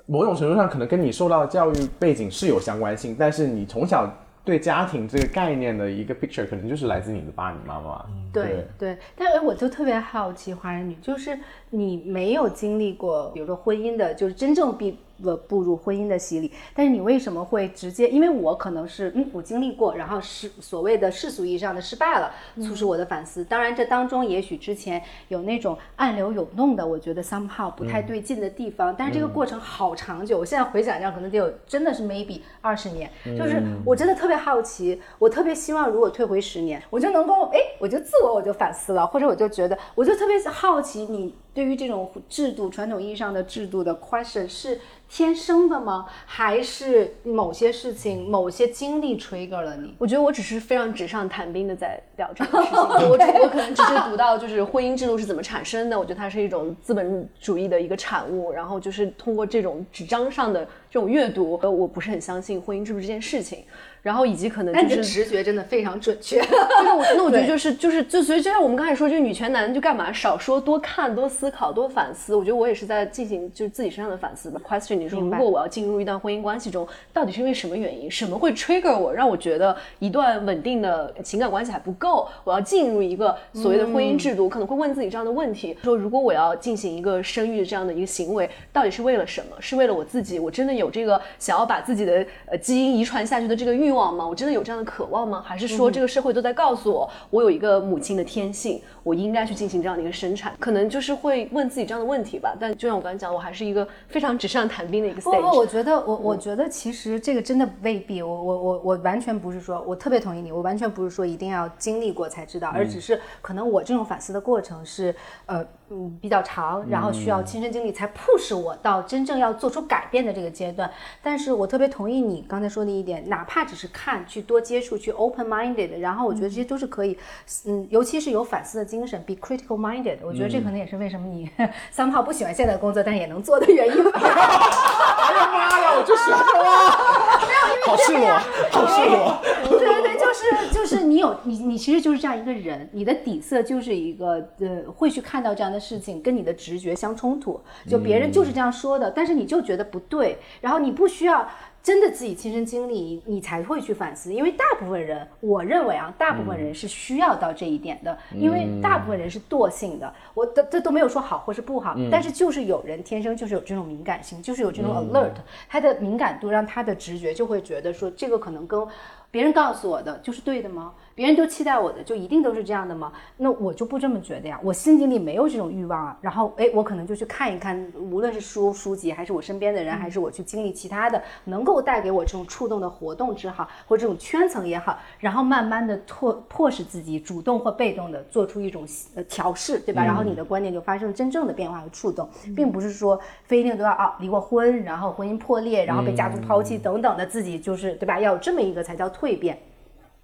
某种程度上可能跟你受到的教育背景是有相关性，但是你从小对家庭这个概念的一个 picture 可能就是来自你的爸、你妈妈。对对，但是我就特别好奇，华人女就是你没有经历过，比如说婚姻的，就是真正步呃步入婚姻的洗礼，但是你为什么会直接？因为我可能是嗯，我经历过，然后是所谓的世俗意义上的失败了，促使我的反思。当然，这当中也许之前有那种暗流涌动的，我觉得 somehow 不太对劲的地方，但是这个过程好长久。我现在回想，一下可能得有真的是 maybe 二十年，就是我真的特别好奇，我特别希望如果退回十年，我就能够哎，我就自我我就反思了，或者我就觉得，我就特别好奇你对于这种制度传统意义上的制度的 question 是天生的吗？还是某些事情、某些经历 trigger 了你？我觉得我只是非常纸上谈兵的在聊这个事情，我只我可能只是读到就是婚姻制度是怎么产生的，我觉得它是一种资本主义的一个产物，然后就是通过这种纸张上的这种阅读，呃，我不是很相信婚姻制度这件事情，然后以及可能那你是直觉真的非常准确。就是我，那我觉得就是就是就所以就像我们刚才说，就是女权男就干嘛少说多看多思考多反思。我觉得我也是在进行就是自己身上的反思吧。Question，你说如果我要进入一段婚姻关系中，到底是因为什么原因？什么会 trigger 我，让我觉得一段稳定的情感关系还不够？我要进入一个所谓的婚姻制度，可能会问自己这样的问题：说如果我要进行一个生育这样的一个行为，到底是为了什么？是为了我自己？我真的有这个想要把自己的呃基因遗传下去的这个欲望吗？我真的有这样的渴望吗？还是说这个社会都在告诉我，我有一个母亲的天性，我应该去进行这样的一个生产？可能就是会问自己这样的问题吧。但就像我刚才讲，我还是一个非常纸上谈兵的一个不不，stage。我觉得我我觉得其实这个真的未必，我我我我完全不是说，我特别同意你，我完全不是说一定要经历过才知道，而只是可能我这种反思的过程是，呃，嗯比较长，然后需要亲身经历才 push 我到真正要做出改变的这个阶段。但是我特别同意你刚才说的一点，哪怕只是看，去多接触，去 open minded，然后我觉得这些都是可以，嗯，尤其是有反思的精神，be critical minded。我觉得这可能也是为什么你 somehow 不喜欢现在的工作，但也能做的原因吧。哎呀妈呀，我就喜欢这哇，好赤裸，好赤裸。对对对，就是就是你有你你其实就是这样一个人，你的底色就是一个呃会去看到这样的事情，跟你的直觉相冲突，就别人就是这样说的，但是你就觉得不对，然后你不需要。真的自己亲身经历，你才会去反思。因为大部分人，我认为啊，大部分人是需要到这一点的，因为大部分人是惰性的。我这这都没有说好或是不好，但是就是有人天生就是有这种敏感性，就是有这种 alert，他的敏感度让他的直觉就会觉得说这个可能跟别人告诉我的就是对的吗？别人都期待我的，就一定都是这样的吗？那我就不这么觉得呀。我心底里没有这种欲望啊。然后，哎，我可能就去看一看，无论是书书籍，还是我身边的人，还是我去经历其他的，能够带给我这种触动的活动之好，或者这种圈层也好，然后慢慢的迫迫使自己主动或被动的做出一种呃调试，对吧？然后你的观念就发生了真正的变化和触动，并不是说非一定都要啊离过婚，然后婚姻破裂，然后被家族抛弃等等的，自己就是对吧？要有这么一个才叫蜕变。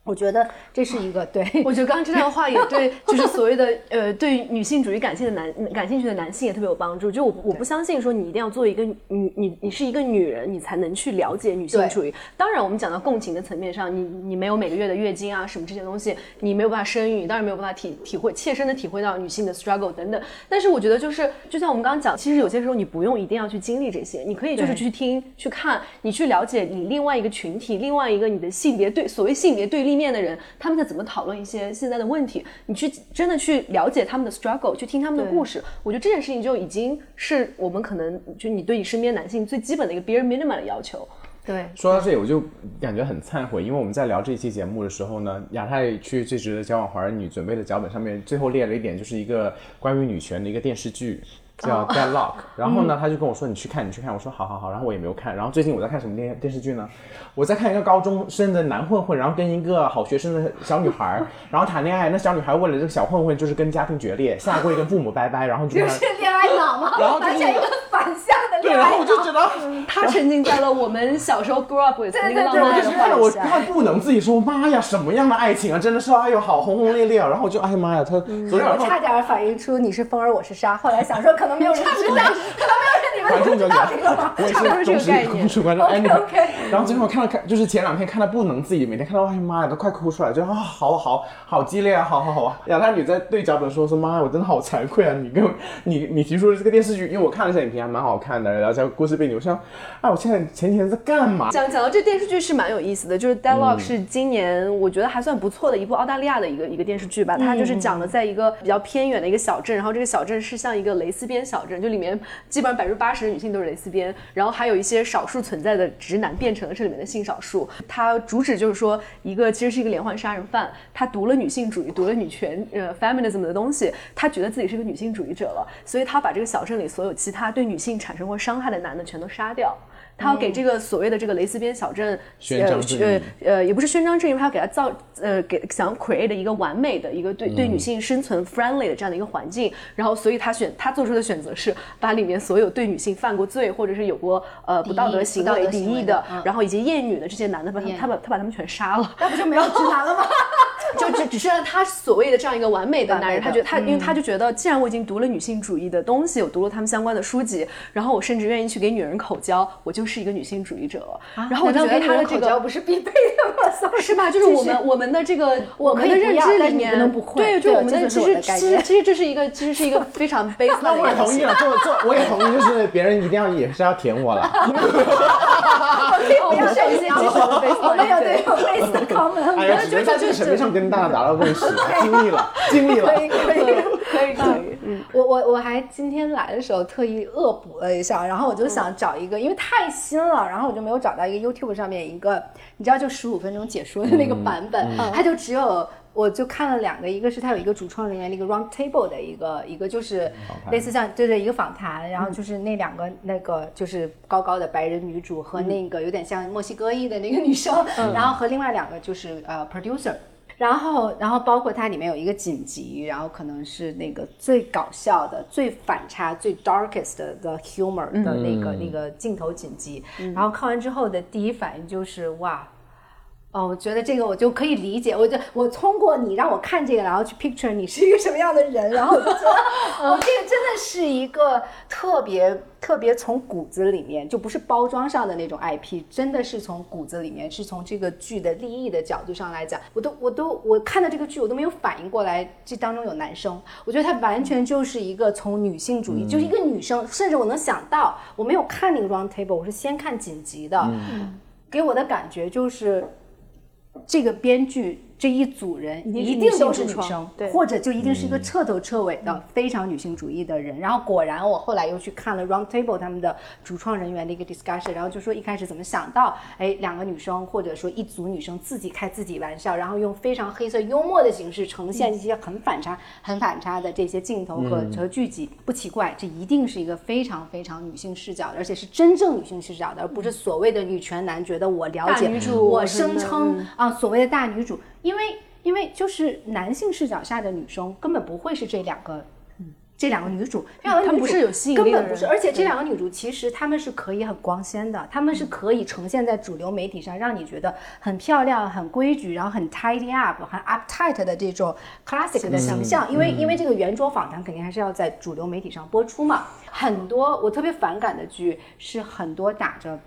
我觉得这是一个对，我觉得刚刚这段话也对，就是所谓的呃，对女性主义感兴趣的男感兴趣的男性也特别有帮助。就我我不相信说你一定要做一个女你你是一个女人，你才能去了解女性主义。当然，我们讲到共情的层面上，你你没有每个月的月经啊什么这些东西，你没有办法生育，你当然没有办法体体会切身的体会到女性的 struggle 等等。但是我觉得就是就像我们刚刚讲，其实有些时候你不用一定要去经历这些，你可以就是去听去看，你去了解你另外一个群体，另外一个你的性别对所谓性别对立。地面的人，他们在怎么讨论一些现在的问题？你去真的去了解他们的 struggle，去听他们的故事，我觉得这件事情就已经是我们可能就你对你身边男性最基本的一个 bare minimum 的要求。对，说到这里我就感觉很忏悔，因为我们在聊这一期节目的时候呢，亚太去最值得交往华人女准备的脚本上面，最后列了一点，就是一个关于女权的一个电视剧。叫 Deadlock，然后呢，他就跟我说你去看，你去看。我说好好好，然后我也没有看。然后最近我在看什么电电视剧呢？我在看一个高中生的男混混，然后跟一个好学生的小女孩，然后谈恋爱。那小女孩为了这个小混混，就是跟家庭决裂，下跪跟父母拜拜，然后就是恋爱脑吗？然后完全一个反向的对，然后我就觉得他沉浸在了我们小时候 grow up with 那个浪漫的幻想。我他不能自己说，妈呀，什么样的爱情啊？真的是哎呦，好轰轰烈烈啊！然后我就哎呀妈呀，他昨天晚上差点反映出你是风儿，我是沙。后来想说，可 能没有人知道。观众就觉得我也是忠实忠实观众。哎，然后最后看了看，就是前两天看的不能自己每天看到，哎呀妈呀，都快哭出来，就啊，好好好激烈啊，好好好啊！亚太女在对脚本说说，妈呀，我真的好惭愧啊！你跟你你提出的这个电视剧，因为我看了一下影评，还蛮好看的，然后这故事背景，我想，哎，我现在前几天在干嘛？讲讲到这电视剧是蛮有意思的，就是《Deadlock》是今年我觉得还算不错的一部澳大利亚的一个一个电视剧吧。它就是讲了在一个比较偏远的一个小镇，然后这个小镇是像一个蕾丝边小镇，就里面。基本上百分之八十的女性都是蕾丝边，然后还有一些少数存在的直男变成了这里面的性少数。他主旨就是说，一个其实是一个连环杀人犯，他读了女性主义，读了女权呃 feminism 的东西，他觉得自己是个女性主义者了，所以他把这个小镇里所有其他对女性产生过伤害的男的全都杀掉。他要给这个所谓的这个蕾丝边小镇宣张正义，呃呃，也不是宣张正义，他要给他造呃给想 create 一个完美的一个对对女性生存 friendly 的这样的一个环境，然后所以他选他做出的选择是把里面所有对女性犯过罪或者是有过呃不道德行为敌意的，然后以及厌女的这些男的，把他他把他把他们全杀了，那不就没有直男了吗？就只只剩他所谓的这样一个完美的男人，他觉得他因为他就觉得，既然我已经读了女性主义的东西，我读了他们相关的书籍，然后我甚至愿意去给女人口交，我就是一个女性主义者。然后我就觉得他的这个不是必备的吗？是吧？就是我们我们的这个我们的认知里面，对，就我们的其实其实其实这是一个其实是一个非常 basic。那我也同意了，做做我也同意，就是别人一定要也是要舔我了。我们是一些基础的 basic，我们有对有 basic 的 common。哎呀，只能在这个层面上跟大家达到共识。经历了，经历了，可以，可以，可以，可以。嗯，我我我还今天来的时候特意恶补了一下，然后我就想找一个，因为太新了，然后我就没有找到一个 YouTube 上面一个，你知道，就十五分钟解说的那个版本，它就只有，我就看了两个，一个是它有一个主创人员那个 Round Table 的一个，一个就是类似像对对一个访谈，然后就是那两个那个就是高高的白人女主和那个有点像墨西哥裔的那个女生，然后和另外两个就是呃 producer。然后，然后包括它里面有一个紧急，然后可能是那个最搞笑的、最反差、最 darkest 的 humor 的那个、那个镜头紧急。然后看完之后的第一反应就是哇。哦，我觉得这个我就可以理解，我就我通过你让我看这个，然后去 picture 你是一个什么样的人，然后我就觉得，哦，这个真的是一个特别特别从骨子里面，就不是包装上的那种 IP，真的是从骨子里面，是从这个剧的利益的角度上来讲，我都我都我看到这个剧，我都没有反应过来，这当中有男生，我觉得他完全就是一个从女性主义，就是一个女生，甚至我能想到，我没有看那个 round table，我是先看紧急的，给我的感觉就是。这个编剧这一组人一定都是女生对，或者就一定是一个彻头彻尾的非常女性主义的人。然后果然，我后来又去看了 Round Table 他们的主创人员的一个 discussion，然后就说一开始怎么想到，哎，两个女生或者说一组女生自己开自己玩笑，然后用非常黑色幽默的形式呈现一些很反差、很反差的这些镜头和和剧集。不奇怪，这一定是一个非常非常女性视角的，而且是真正女性视角的，而不是所谓的女权男觉得我了解大女主我声称啊，所谓的大女主，因为因为就是男性视角下的女生根本不会是这两个。这两个女主，这两个女主她不是有吸引力根本不是，而且这两个女主其实她们是可以很光鲜的，她们是可以呈现在主流媒体上，让你觉得很漂亮、很规矩，然后很 tidy up、很 uptight 的这种 classic 的形象。因为因为这个圆桌访谈肯定还是要在主流媒体上播出嘛。很多我特别反感的剧是很多打着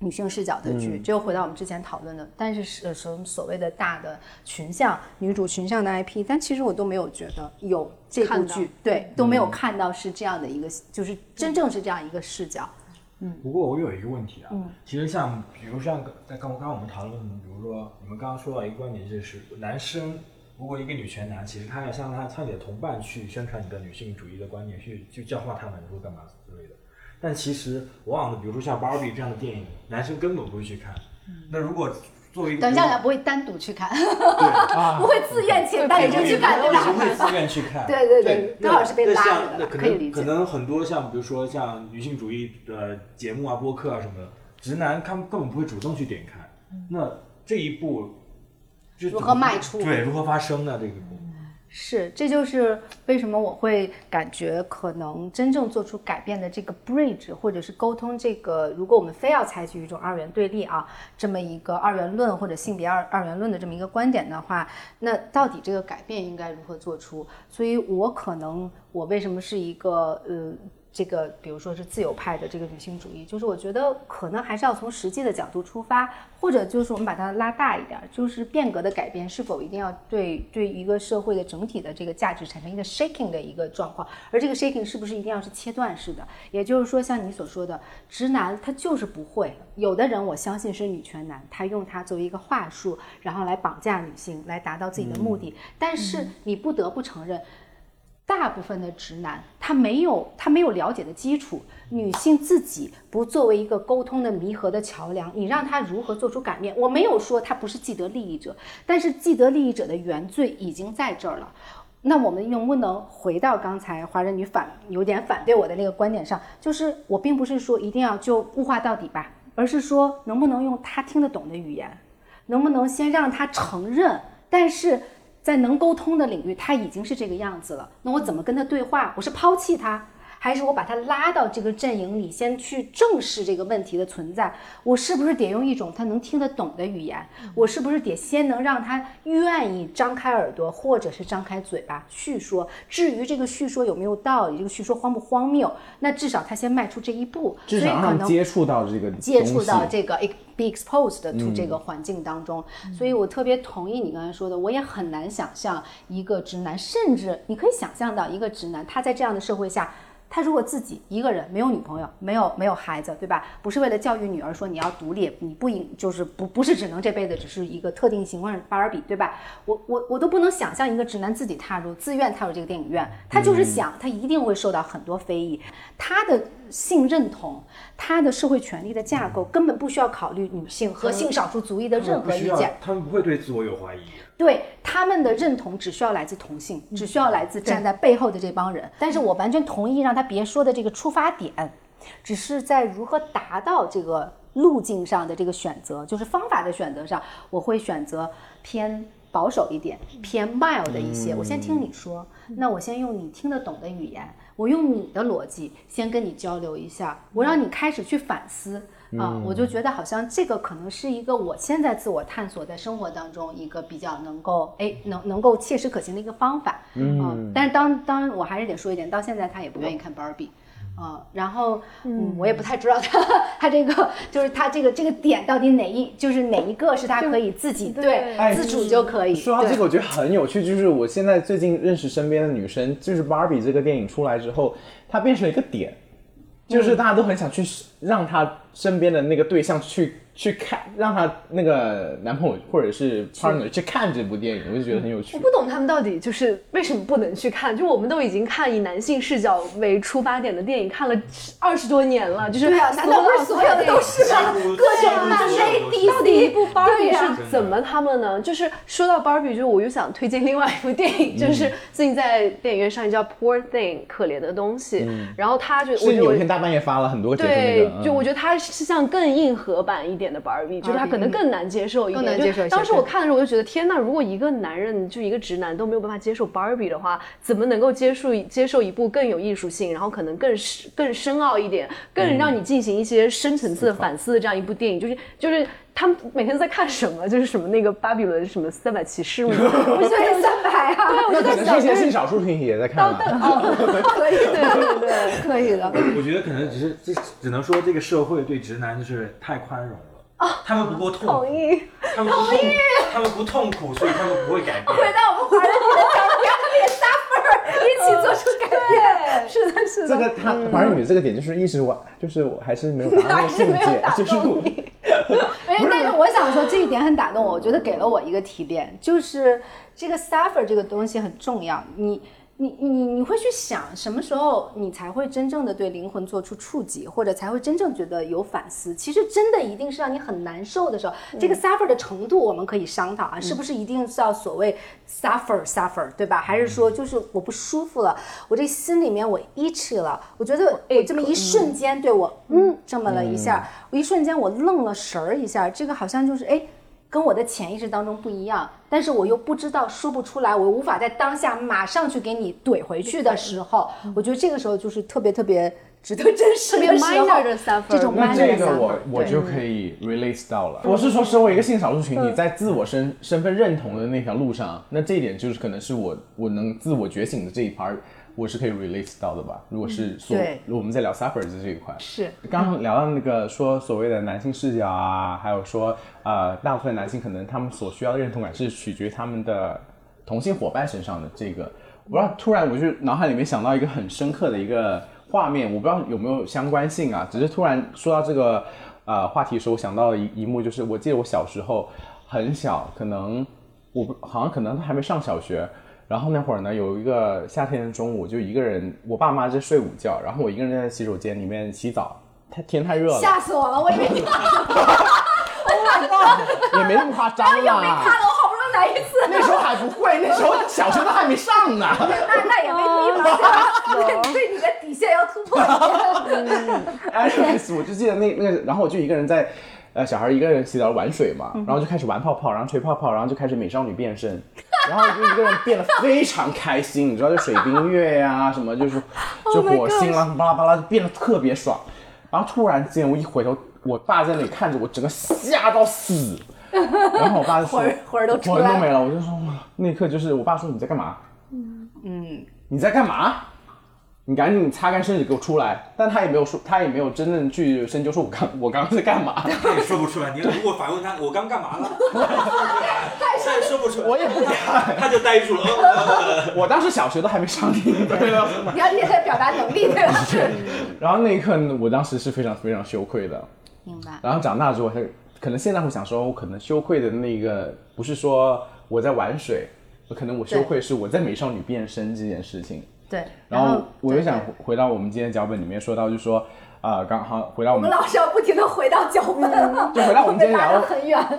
女性视角的剧，这又回到我们之前讨论的，但是是什么所谓的大的群像女主群像的 IP，但其实我都没有觉得有这部剧，对，都没有看到是这样的一个，就是真正是这样一个视角。嗯不过我有一个问题啊，其实像比如像在刚刚我们讨论，比如说你们刚刚说到一个观点，就是男生如果一个女权男，其实他要向他向你的同伴去宣传你的女性主义的观点，去去教化他们，说干嘛的。但其实往往的，比如说像芭比这样的电影，男生根本不会去看。那如果作为一个等一下，我不会单独去看，对 不会自愿请单独去看，对吧？不会自愿去看。对对对刚，好是被那拉像那可着的可以理解能可能很多像比如说像女性主义的节目啊、播客啊什么的，直男他们根本不会主动去点开。那这一步就如怎么何迈出对，如何发生呢？这个步是，这就是为什么我会感觉可能真正做出改变的这个 bridge，或者是沟通这个，如果我们非要采取一种二元对立啊，这么一个二元论或者性别二二元论的这么一个观点的话，那到底这个改变应该如何做出？所以我可能我为什么是一个呃。这个，比如说是自由派的这个女性主义，就是我觉得可能还是要从实际的角度出发，或者就是我们把它拉大一点儿，就是变革的改变是否一定要对对一个社会的整体的这个价值产生一个 shaking 的一个状况，而这个 shaking 是不是一定要是切断式的？也就是说，像你所说的，直男他就是不会，有的人我相信是女权男，他用它作为一个话术，然后来绑架女性，来达到自己的目的，但是你不得不承认。大部分的直男，他没有他没有了解的基础，女性自己不作为一个沟通的弥合的桥梁，你让他如何做出改变？我没有说他不是既得利益者，但是既得利益者的原罪已经在这儿了。那我们能不能回到刚才华人女反有点反对我的那个观点上？就是我并不是说一定要就物化到底吧，而是说能不能用他听得懂的语言，能不能先让他承认，但是。在能沟通的领域，他已经是这个样子了。那我怎么跟他对话？我是抛弃他，还是我把他拉到这个阵营里，先去正视这个问题的存在？我是不是得用一种他能听得懂的语言？我是不是得先能让他愿意张开耳朵，或者是张开嘴巴叙说？至于这个叙说有没有道理，这个叙说荒不荒谬，那至少他先迈出这一步，至少让所以可能接触到这个接触到这个 be exposed to 这个环境当中，所以我特别同意你刚才说的，我也很难想象一个直男，甚至你可以想象到一个直男，他在这样的社会下。他如果自己一个人没有女朋友，没有没有孩子，对吧？不是为了教育女儿说你要独立，你不应就是不不是只能这辈子只是一个特定情况芭比，对吧？我我我都不能想象一个直男自己踏入自愿踏入这个电影院，他就是想他一定会受到很多非议，他的性认同，他的社会权利的架构根本不需要考虑女性和性少数族裔的任何意见。，他们不会对自我有怀疑。对他们的认同只需要来自同性，只需要来自站在背后的这帮人。但是我完全同意让他别说的这个出发点，只是在如何达到这个路径上的这个选择，就是方法的选择上，我会选择偏保守一点，偏 mild 的一些。我先听你说，那我先用你听得懂的语言，我用你的逻辑先跟你交流一下，我让你开始去反思。啊，我就觉得好像这个可能是一个我现在自我探索在生活当中一个比较能够哎能能够切实可行的一个方法。嗯，但是当当我还是得说一点，到现在他也不愿意看 Barbie。啊，然后嗯，我也不太知道他他这个就是他这个这个点到底哪一就是哪一个是他可以自己对哎自主就可以。对说到这个，我觉得很有趣，就是我现在最近认识身边的女生，就是 Barbie 这个电影出来之后，它变成了一个点，就是大家都很想去让他身边的那个对象去去看，让她那个男朋友或者是 partner 去看这部电影，我就觉得很有趣我。不懂他们到底就是为什么不能去看，就我们都已经看以男性视角为出发点的电影看了二十多年了，就是对啊，难道不是所有的都是吗？各种漫威、几乎到底一部 Barbie 是怎么他们呢？就是说到 Barbie，就是我又想推荐另外一部电影，就是最近在电影院上映叫《Poor Thing》可怜的东西，然后他就我是觉得我有一天大半夜发了很多个截图那对就我觉得它是像更硬核版一点的 Barbie，就是他可能更难接受一点。更难接受一些就当时我看的时候，我就觉得天呐，如果一个男人就一个直男都没有办法接受 Barbie 的话，怎么能够接受接受一部更有艺术性，然后可能更深更深奥一点，更让你进行一些深层次的反思的这样一部电影？就是就是。他们每天在看什么？就是什么那个巴比伦什么三百骑士，我就我就在对三百啊，对，我就可能在想，是一些性少数群体也在看啊。可以的，对对对，可以的。我觉得可能只是这只能说这个社会对直男就是太宽容了，他们不够痛苦同，意。他们不痛，他们不痛苦，所以他们不会改变。回到我们华人女的角度，让他们也 suffer，一起做出改变。是的，是的。这个他华人女这个点就是一直我就是我还是没有达到那个境界，就是我哎，但是我想说这一点很打动我，我觉得给了我一个提炼，就是这个 suffer 这个东西很重要。你你你你会去想什么时候你才会真正的对灵魂做出触及，或者才会真正觉得有反思？其实真的一定是让你很难受的时候，这个 suffer 的程度我们可以商讨啊，是不是一定是要所谓 suffer suffer 对吧？还是说就是我不舒服了，我这心里面我 itchy 了，我觉得我这么一瞬间对我嗯这么了一下，我一瞬间我愣了神儿一下，这个好像就是哎。跟我的潜意识当中不一样，但是我又不知道说不出来，我无法在当下马上去给你怼回去的时候，我觉得这个时候就是特别特别值得珍视特别的时候这种那 minor 的这个 suffer，我我就可以 release 到了。我是说，身为一个性少数群体，在自我身身份认同的那条路上，那这一点就是可能是我我能自我觉醒的这一 part，我是可以 release 到的吧。如果是说对我们在聊 suffer 的这一块，是刚刚聊到那个说所谓的男性视角啊，还有说呃，大部分男性可能他们所需要的认同感是取决于他们的同性伙伴身上的这个，我不知道突然我就脑海里面想到一个很深刻的一个画面，我不知道有没有相关性啊，只是突然说到这个呃话题的时候，我想到了一一幕，就是我记得我小时候很小，可能我不好像可能还没上小学。然后那会儿呢，有一个夏天的中午，就一个人，我爸妈在睡午觉，然后我一个人在洗手间里面洗澡，太天太热了，吓死我了，我以为你 也没那么夸张有没看我好不容易来一次，那时候还不会，那时候小学都还没上呢。那那也没必要，对对你的底线要突破。一下。anyways，我就记得那那个，然后我就一个人在，呃，小孩一个人洗澡玩水嘛，然后就开始玩泡泡，然后吹泡泡，然后就开始美少女变身，然后就一个人变得非常开心，你知道，就水冰月呀、什么，就是就火星啦，巴拉巴拉，就变得特别爽。然后突然间我一回头，我爸在那里看着我，整个吓到死。然后我爸就魂魂都魂都没了。我就说哇，那一刻就是我爸说你在干嘛？嗯，你在干嘛？你赶紧擦干身子给我出来！但他也没有说，他也没有真正去深究说我刚我刚刚在干嘛。他也说不出来。你如果反问他，我刚干嘛了？他也说不出来，我也不敢，他就呆住了。呃我当时小学都还没上映，对吧？你要练他的表达能力，对吧？然后那一刻，我当时是非常非常羞愧的。明白。然后长大之后，他可能现在会想说，我可能羞愧的那个不是说我在玩水，可能我羞愧是我在美少女变身这件事情。对，然后我又想回到我们今天脚本里面说到，就说啊，刚好回到我们我们老是要不停的回到脚本，就回到我们今天 聊。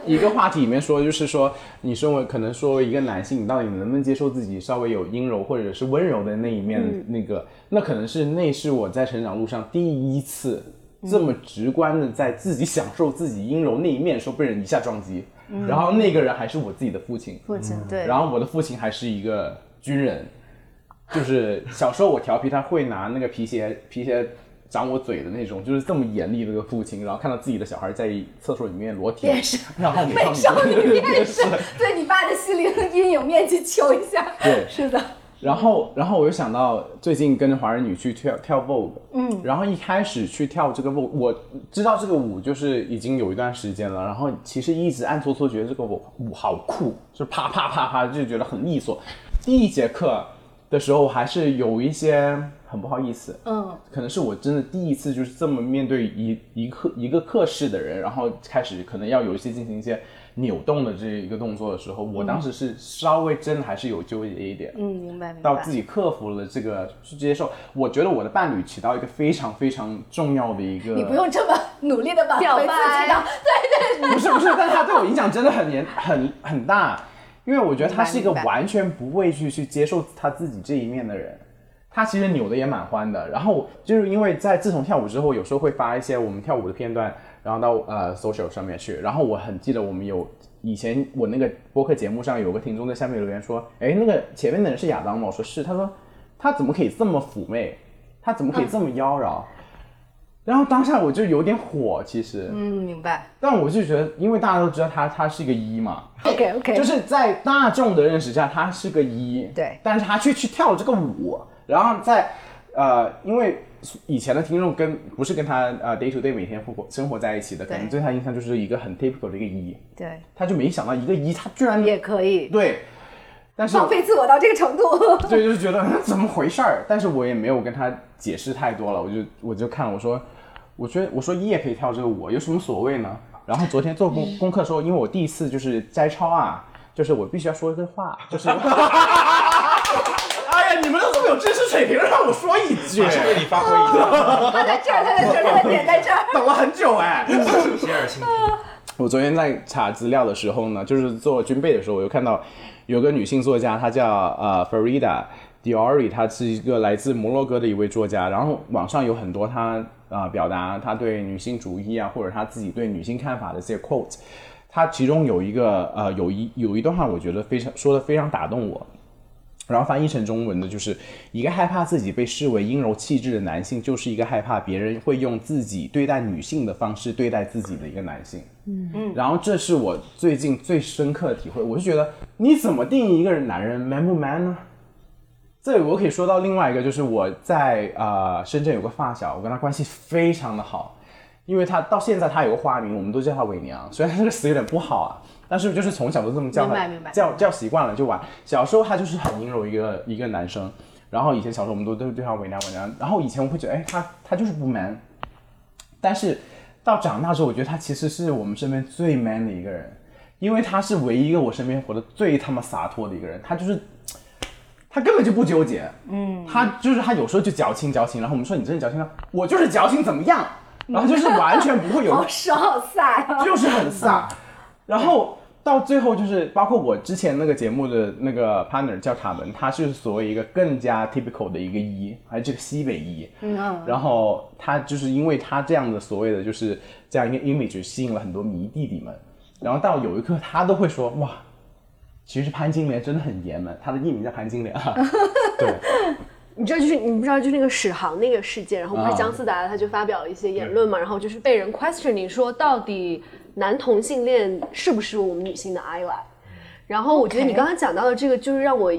一个话题里面说，就是说，你身为可能说一个男性，你到底能不能接受自己稍微有阴柔或者是温柔的那一面？那个，那可能是那是我在成长路上第一次这么直观的在自己享受自己阴柔那一面的时候被人一下撞击，然后那个人还是我自己的父亲，父亲对，然后我的父亲还是一个军人，就是小时候我调皮，他会拿那个皮鞋皮鞋长我嘴的那种，就是这么严厉的一个父亲，然后看到自己的小孩在厕所里面裸体变，然后美少女变身，对你爸的心灵阴影面积求一下。对是的，然后，然后我又想到最近跟着华人女去跳跳 Vogue，嗯，然后一开始去跳这个 Vogue，我知道这个舞就是已经有一段时间了，然后其实一直暗搓搓觉得这个舞舞好酷，就啪啪啪啪就觉得很利索。第一节课的时候还是有一些很不好意思，嗯，可能是我真的第一次就是这么面对一一课一个课室的人，然后开始可能要有一些进行一些扭动的这一个动作的时候，我当时是稍微真的还是有纠结一点，嗯，明白明白。到自己克服了这个去接受，我觉得我的伴侣起到一个非常非常重要的一个，你不用这么努力的挽回自表白己的，对对，不是不是，但是他对我影响真的很严很 很大，因为我觉得他是一个完全不会去去接受他自己这一面的人。他其实扭的也蛮欢的，然后就是因为在自从跳舞之后，有时候会发一些我们跳舞的片段，然后到呃 social 上面去，然后我很记得我们有以前我那个播客节目上有个听众在下面留言说，哎，那个前面的人是亚当吗？我说是，他说他怎么可以这么妩媚，他怎么可以这么妖娆？然后当下我就有点火，其实，嗯，明白。但我就觉得，因为大家都知道他他是一个一嘛，OK OK，就是在大众的认识下，他是个一，对。但是他却去跳了这个舞，然后在呃，因为以前的听众跟不是跟他呃 day to day 每天生活生活在一起的，可能对对他印象就是一个很 typical 的一个一，对，他就没想到一个一，他居然也可以。对，但是放飞自我到这个程度。对，就是觉得嗯怎么回事儿，但是我也没有跟他解释太多了，我就我就看了，我说，我觉得我说一也可以跳这个舞，有什么所谓呢？然后昨天做功 功课的时候，因为我第一次就是摘抄啊，就是我必须要说一个话，就是，有知识水平，让我说一句马，上为你发挥一个 他在这儿，他在这儿，他的点在这儿。等了很久哎。我昨天在查资料的时候呢，就是做军备的时候，我又看到有个女性作家，她叫呃 Farida Diori，她是一个来自摩洛哥的一位作家。然后网上有很多她啊、呃表达她对女性主义啊，或者她自己对女性看法的这些 quote。她其中有一个呃有一有一段话，我觉得非常说的非常打动我。然后翻译成中文的就是一个害怕自己被视为阴柔气质的男性，就是一个害怕别人会用自己对待女性的方式对待自己的一个男性。嗯嗯。然后这是我最近最深刻的体会，我就觉得你怎么定义一个人男人 man 不 man 呢？这里我可以说到另外一个，就是我在呃深圳有个发小，我跟他关系非常的好，因为他到现在他有个花名，我们都叫他伪娘，虽然这个词有点不好啊，但是就是从小都这么叫他，叫叫习惯了就玩。小时候他就是很阴柔一个一个男生，然后以前小时候我们都都对他为难为难，然后以前我会觉得，哎，他他就是不 man，但是到长大之后，我觉得他其实是我们身边最 man 的一个人，因为他是唯一一个我身边活得最他妈洒脱的一个人，他就是。他根本就不纠结，嗯，他就是他有时候就矫情矫情，然后我们说你真的矫情了，我就是矫情怎么样，然后就是完全不会有好爽好飒呀！就是很飒。然后到最后就是包括我之前那个节目的那个 partner 叫卡门，他是所谓一个更加 typical 的一个一，还是这个西北一。嗯。然后他就是因为他这样的所谓的就是这样一个 image 吸引了很多迷弟弟们，然后到有一刻他都会说哇。其实潘金莲真的很爷们，他的艺名叫潘金莲啊。对，你知道，就是你不知道，就是那个史航那个事件，然后不是啊姜思达他就发表了一些言论嘛，然后就是被人 questioning 说到底男同性恋是不是我们女性的 ally？然后我觉得你刚刚讲到的这个，就是让我。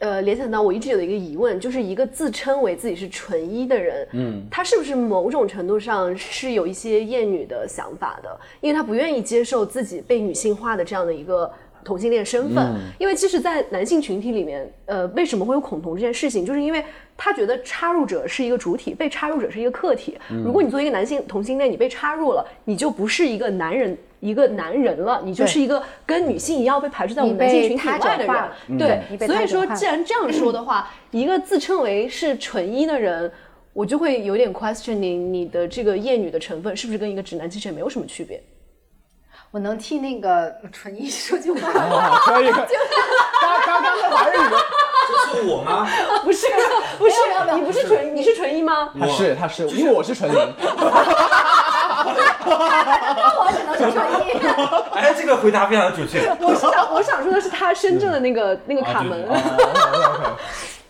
呃，联想到我一直有一个疑问，就是一个自称为自己是纯一的人，嗯，他是不是某种程度上是有一些厌女的想法的？因为他不愿意接受自己被女性化的这样的一个同性恋身份。因为其实，在男性群体里面，呃，为什么会有恐同这件事情，就是因为他觉得插入者是一个主体，被插入者是一个客体。如果你作为一个男性同性恋，你被插入了，你就不是一个男人。一个男人了，你就是一个跟女性一样被排斥在我们男性群体外的人，对所以说，既然这样说的话，一个自称为是纯一的人，我就会有点 questioning 你的这个厌女的成分是不是跟一个直男其实也没有什么区别。我能替那个纯一说句话吗？啊，可以。刚刚刚在华人语的，这是我吗？不是，不是你不是纯，你是纯一吗？他是他是，因为我是纯零。我只能是纯一。哎，这个回答非常的准确。我是想我想说的是他深圳的那个那个卡门。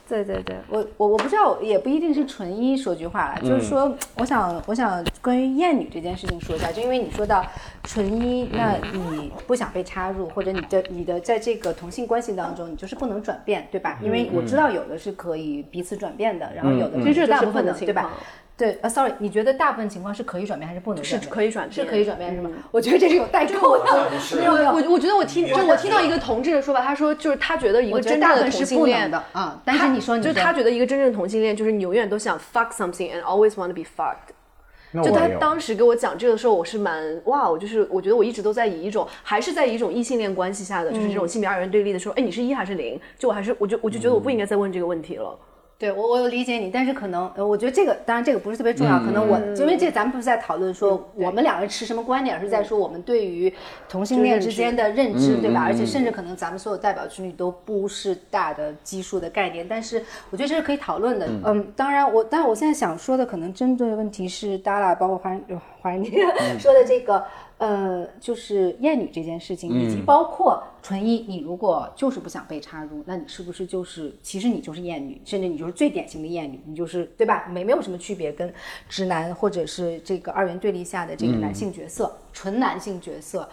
对对对，我我我不知道，也不一定是纯一说句话了，就是说，我想我想关于厌女这件事情说一下，就因为你说到纯一，那你不想被插入，或者你的你的在这个同性关系当中，你就是不能转变，对吧？因为我知道有的是可以彼此转变的，然后有的就是大部分的的，对吧情况？对，呃，sorry，你觉得大部分情况是可以转变还是不能是转变？可以转变是可以转变是吗？我觉得这是有代沟的，没有没有我我觉得我听就我听到一个同志的说法，他说就是他觉得一个真正的同性恋的啊。但是你说你就他觉得一个真正的同性恋就是你永远都想 fuck something and always want to be fucked。就他那我也有当时给我讲这个的时候，我是蛮哇，我就是我觉得我一直都在以一种还是在以一种异性恋关系下的，就是这种性别二元对立的时候，哎，你是一还是零？就我还是我就我就觉得我不应该再问这个问题了。对我，我有理解你，但是可能，呃，我觉得这个，当然这个不是特别重要，可能我因为这咱们不是在讨论说我们两个人持什么观点，而是在说我们对于同性恋之间的认知，对吧？而且甚至可能咱们所有代表群体都不是大的基数的概念，但是我觉得这是可以讨论的。嗯，当然我，但是我现在想说的可能针对的问题是 Dala 包括华人华人姐 说的这个。呃，就是厌女这件事情，以及包括纯一，你如果就是不想被插入，那你是不是就是其实你就是厌女，甚至你就是最典型的厌女，你就是对吧？没没有什么区别，跟直男或者是这个二元对立下的这个男性角色，纯男性角色，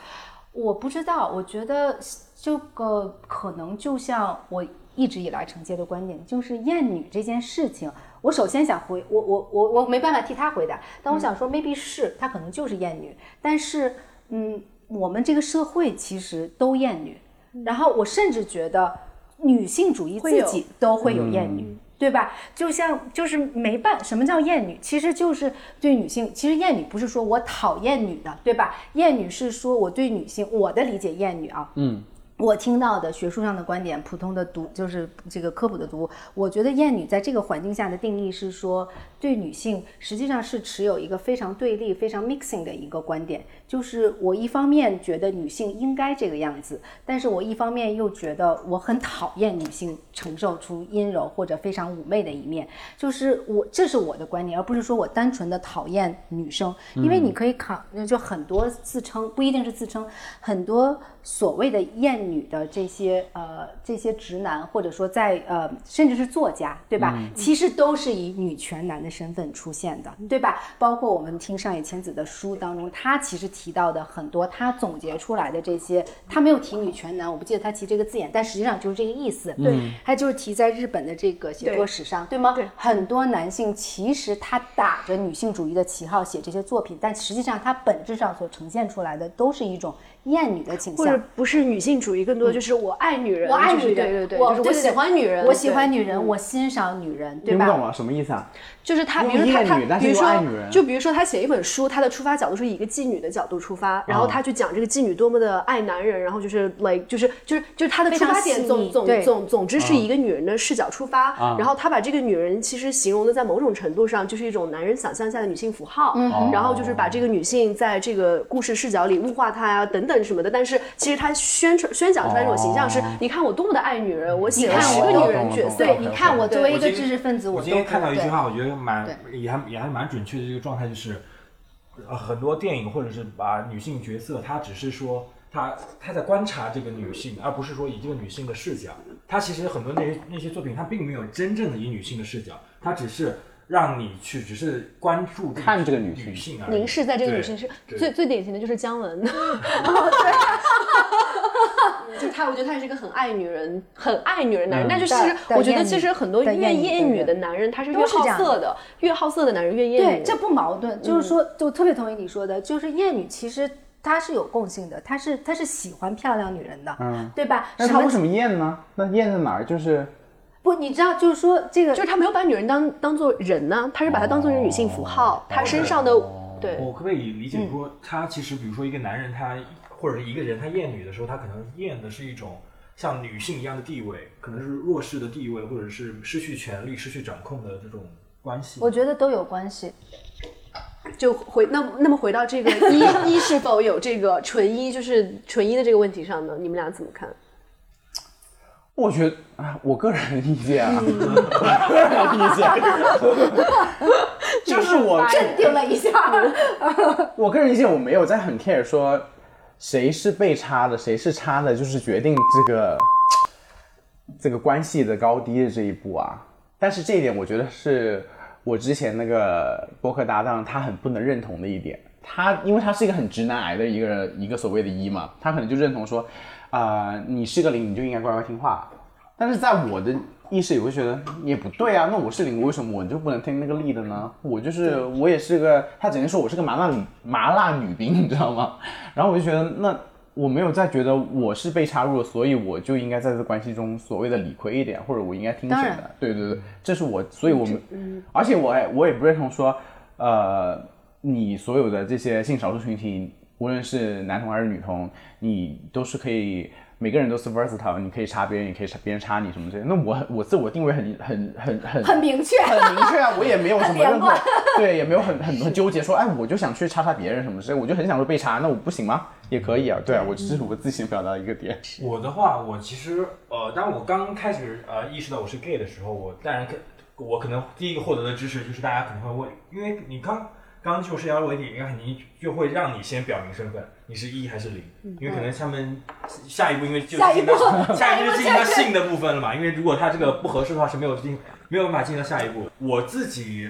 我不知道，我觉得这个可能就像我一直以来承接的观点，就是厌女这件事情。我首先想回我我我我没办法替他回答，但我想说，maybe 是她可能就是厌女，但是嗯，我们这个社会其实都厌女，然后我甚至觉得女性主义自己都会有厌女。对吧？就像就是没办，什么叫厌女？其实就是对女性，其实厌女不是说我讨厌女的，对吧？厌女是说我对女性，我的理解厌女啊，嗯。我听到的学术上的观点，普通的读就是这个科普的读，我觉得厌女在这个环境下的定义是说，对女性实际上是持有一个非常对立、非常 mixing 的一个观点，就是我一方面觉得女性应该这个样子，但是我一方面又觉得我很讨厌女性承受出阴柔或者非常妩媚的一面，就是我这是我的观点，而不是说我单纯的讨厌女生，因为你可以考，就很多自称不一定是自称，很多所谓的厌女的这些呃这些直男，或者说在呃甚至是作家，对吧？其实都是以女权男的身份出现的，对吧？包括我们听上野千子的书当中，他其实提到的很多，他总结出来的这些，他没有提女权男，我不记得他提这个字眼，但实际上就是这个意思。对，他就是提在日本的这个写作史上，对吗？对很多男性其实他打着女性主义的旗号写这些作品，但实际上他本质上所呈现出来的都是一种厌女的倾或者向。不是女性主义，更多的就是我爱女人，我爱女人，对对对，我就是我喜欢女人，我喜欢女人，我欣赏女人，对吧？听不懂了，什么意思啊？就是他，比如说他他比如说就比如说他写一本书，他的出发角度是以一个妓女的角度出发，然后他去讲这个妓女多么的爱男人，然后就是 like 就是就是就是他的出发点总总总总之是以一个女人的视角出发，然后他把这个女人其实形容的在某种程度上就是一种男人想象下的女性符号，然后就是把这个女性在这个故事视角里物化她呀等等什么的，但是其实他宣传宣讲出来这种形象是，你看我多么的爱女人，我写了看十个女人角色，对，你看我作为一个知识分子，都我今天看到一句话，我觉得蛮也还也还蛮准确的，这个状态就是，呃，很多电影或者是把女性角色，她只是说他他在观察这个女性，而不是说以这个女性的视角。他其实很多那些那些作品，他并没有真正的以女性的视角，他只是让你去只是关注看这个女性女性而已凝视在这个女性是最最典型的就是姜文，就他，我觉得他是一个很爱女人、很爱女人男人。嗯但是其实我觉得其实很多的越厌女的男人，他是越好色的，越好色的男人越厌对，女。这不矛盾，就是说，就特别同意你说的，就是厌女其实他是有共性的，他是他是喜欢漂亮女人的，嗯对吧？那他为什么厌呢？那厌在哪儿？就是不？你知道，就是说这个就是他没有把女人当当做人呢，他是把她当做一个女性符号，他身上的对我可不可以理解说，他其实比如说一个男人，他或者是一个人，他厌女的时候，他可能厌的是一种像女性一样的地位，可能是弱势的地位，或者是失去权利、失去掌控的这种关系。我觉得都有关系。就回那那么回到这个 一一是否有这个纯一就是纯一的这个问题上呢？你们俩怎么看？我觉得啊，我个人意见啊，我 个人意见，就是我镇定了一下。我个人意见，我没有在很 care 说谁是被插的，谁是插的，就是决定这个这个关系的高低的这一步啊。但是这一点，我觉得是我之前那个博客搭档他很不能认同的一点。他因为他是一个很直男癌的一个人，一个所谓的一嘛，他可能就认同说，啊、你是个零，你就应该乖乖听话。但是在我的意识里，我会觉得也不对啊。那我是零，为什么我就不能听那个力的呢？我就是我也是个，他整天说我是个麻辣女麻辣女兵，你知道吗？然后我就觉得，那我没有再觉得我是被插入了，所以我就应该在这关系中所谓的理亏一点，或者我应该听谁的？对对对，这是我，所以我们，而且我也我也不认同说，呃，你所有的这些性少数群体，无论是男同还是女同，你都是可以。每个人都是 versatile，你可以插别人，也可以插别人插你什么之类的。那我我自我定位很很很很很明确，很明确啊，我也没有什么任何对，也没有很很很纠结说，哎，我就想去插插别人什么之类，我就很想说被插，那我不行吗？也可以啊，对啊，我这是我自行表达的一个点。我的话，我其实呃，当我刚开始呃意识到我是 gay 的时候，我当然可我可能第一个获得的知识就是大家可能会问，因为你刚刚刚就社交媒体，应该肯定就会让你先表明身份，你是一还是零，因为可能他们下一步因为就下一步进到下一步就进到下一步性的部分了嘛，因为如果他这个不合适的话是没有进没有办法进到下一步。我自己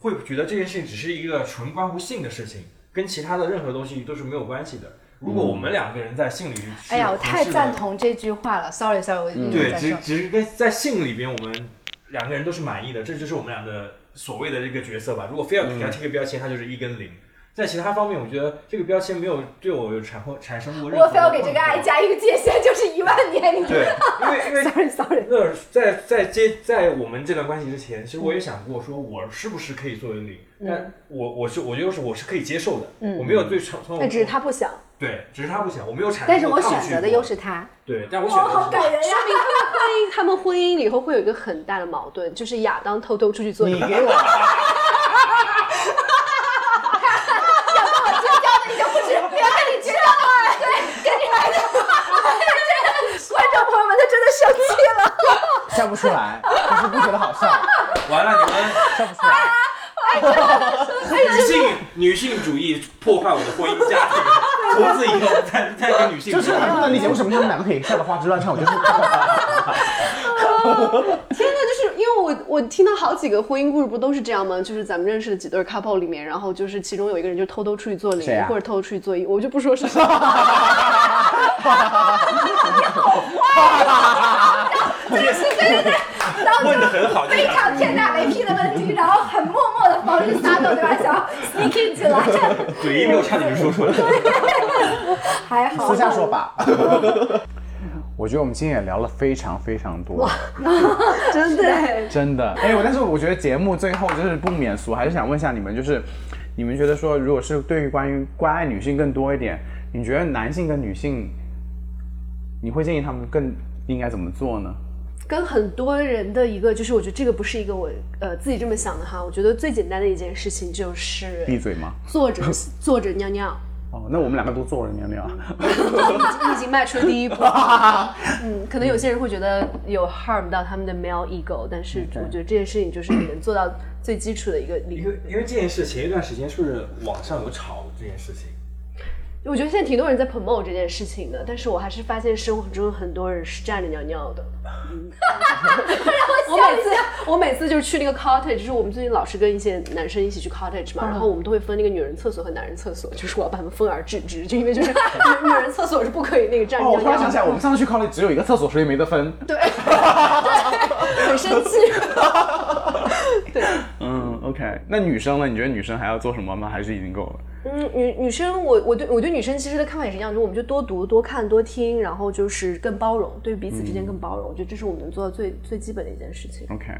会觉得这件事情只是一个纯关乎性的事情，跟其他的任何东西都是没有关系的。如果我们两个人在性里是哎呀，我太赞同这句话了。Sorry Sorry，我一直对，只。只是跟在性里边，我们两个人都是满意的，这就是我们俩的所谓的这个角色吧。如果非要给他贴个标签，他就是一跟零。在其他方面，我觉得这个标签没有对我有产或产生过任何我非要给这个爱加一个界限，就是一万年。你对，因为因为 Sorry Sorry，那在在接在我们这段关系之前，其实我也想过，说我是不是可以作为零，但我我是我觉得是我是可以接受的，嗯我没有对从从但只是他不想。对，只是他不想，我没有产生但是我选择的又是他。对，但我哦，选择的是好感人呀！说明他们婚姻，他们婚姻里头会有一个很大的矛盾，就是亚当偷偷出去做你给我，已经不是原来你知道吗？对，跟你来的，观众朋友们，他真的生气了。笑不出来，就是不觉得好笑，完了，你们。笑不出来。女性女性主义破坏我的婚姻价值，从此以后再再跟女性就是主义很不能理解为什么他们两个可以笑得花枝乱颤，我就是 天呐，就是因为我我听到好几个婚姻故事，不都是这样吗？就是咱们认识的几对 couple 里面，然后就是其中有一个人就偷偷出去做零，或者偷偷出去做一，我就不说是谁。问的很好，非常天打雷劈的问题，然后很默默的防止撒豆，对吧？想 sneak 进来，嘴一没有差点就说出来。还好。私下说吧。我觉得我们今天也聊了非常非常多，真的，真的。哎，我但是我觉得节目最后就是不免俗，还是想问一下你们，就是你们觉得说，如果是对于关于关爱女性更多一点，你觉得男性跟女性，你会建议他们更应该怎么做呢？跟很多人的一个就是，我觉得这个不是一个我呃自己这么想的哈。我觉得最简单的一件事情就是闭嘴吗？坐着坐着尿尿。哦，那我们两个都坐着尿尿。你已经迈出了第一步。嗯，可能有些人会觉得有 harm 到他们的 male ego，但是我觉得这件事情就是你能做到最基础的一个理因为因为这件事前一段时间是不是网上有炒这件事情？我觉得现在挺多人在 promote 这件事情的，但是我还是发现生活中很多人是站着尿尿的。嗯 我每次我每次就是去那个 cottage，就是我们最近老是跟一些男生一起去 cottage 嘛，然后我们都会分那个女人厕所和男人厕所，就是我要把他们分而治之，就因为就是女女人厕所是不可以那个站着哦，我尿尿的，突然想起来，我们上次去 cottage 只有一个厕所，所以没得分。对，很生气。对，嗯，OK。那女生呢？你觉得女生还要做什么吗？还是已经够了？嗯，女女生，我我对我对女生其实的看法也是一样，就我们就多读、多看、多听，然后就是更包容，对彼此之间更包容。我觉得这是我们能做的最最基本的一件事情。OK，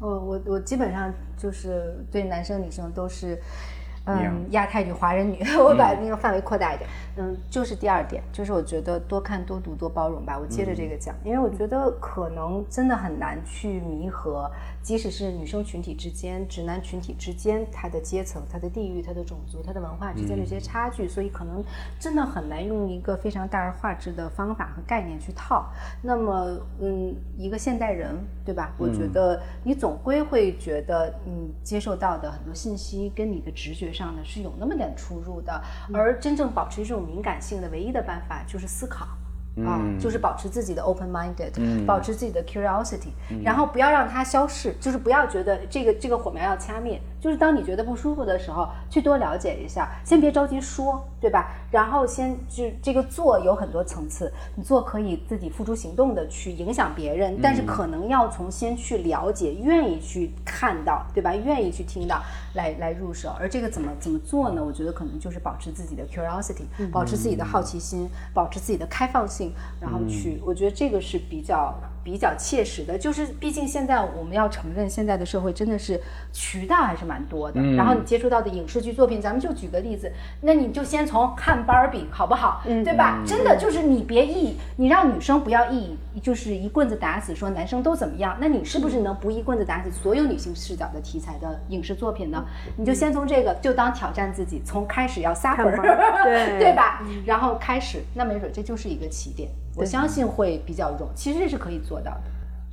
我我我基本上就是对男生女生都是，嗯，亚太女、华人女，我把那个范围扩大一点。嗯，就是第二点，就是我觉得多看、多读、多包容吧。我接着这个讲，因为我觉得可能真的很难去弥合即使是女生群体之间、直男群体之间，它的阶层、它的地域、它的种族、它的文化之间的一些差距，所以可能真的很难用一个非常大而化之的方法和概念去套。那么，嗯，一个现代人，对吧？我觉得你总归会觉得，你，接受到的很多信息跟你的直觉上呢是有那么点出入的，而真正保持这种敏感性的唯一的办法就是思考。啊，就是保持自己的 open minded，、保持自己的 curiosity，、然后不要让它消逝，就是不要觉得这个这个火苗要掐灭，就是当你觉得不舒服的时候，去多了解一下，先别着急说，对吧？然后先就这个做有很多层次，你做可以自己付诸行动的去影响别人，但是可能要从先去了解，愿意去看到，对吧？愿意去听到，来来入手。而这个怎么怎么做呢？我觉得可能就是保持自己的 curiosity，、保持自己的好奇心，保持自己的开放性，然后去，我觉得这个是比较。比较切实的，就是毕竟现在我们要承认，现在的社会真的是渠道还是蛮多的。然后你接触到的影视剧作品，咱们就举个例子，那你就先从看芭比好不好？嗯，对吧？真的就是你别一，你让女生不要一，就是一棍子打死说男生都怎么样，那你是不是能不一棍子打死所有女性视角的题材的影视作品呢？你就先从这个就当挑战自己，从开始要撒本儿，对 对吧？然后开始，那没准这就是一个起点。我相信会比较容，其实这是可以做到的。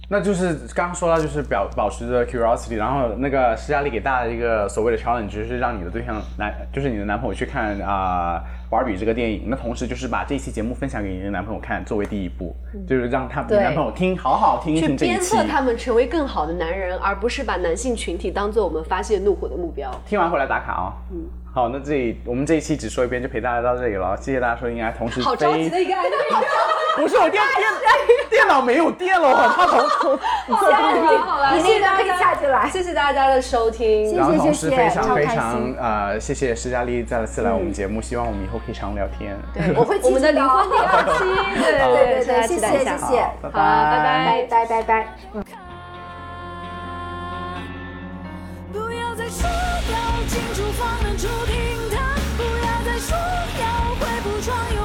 那就是刚刚说到，就是表保持着 curiosity，然后那个施嘉丽给大家一个所谓的 challenge，就是让你的对象男，就是你的男朋友去看啊、芭比这个电影。那同时就是把这期节目分享给你的男朋友看，作为第一步，就是让他的男朋友听，好好听一去听这一期。鞭策他们成为更好的男人，而不是把男性群体当做我们发泄怒火的目标。听完回来打卡啊、嗯。好，那这里我们这一期只说一遍就陪大家到这里了，谢谢大家收听，还同时好着急的一个 idea，不是我电电电脑没有电了，我很怕同 同。好了好了，你谢谢大那个可以下去来谢谢大家的收听。谢然后同时非常非常心呃，谢谢施佳丽再次来我们节目，希望我们以后可以常聊天。对，我会我们的离婚第第二期，对对对谢谢。谢谢，好拜好，拜拜。拜拜拜。不要再说进厨房，难出厅他。不要再说要恢复床有。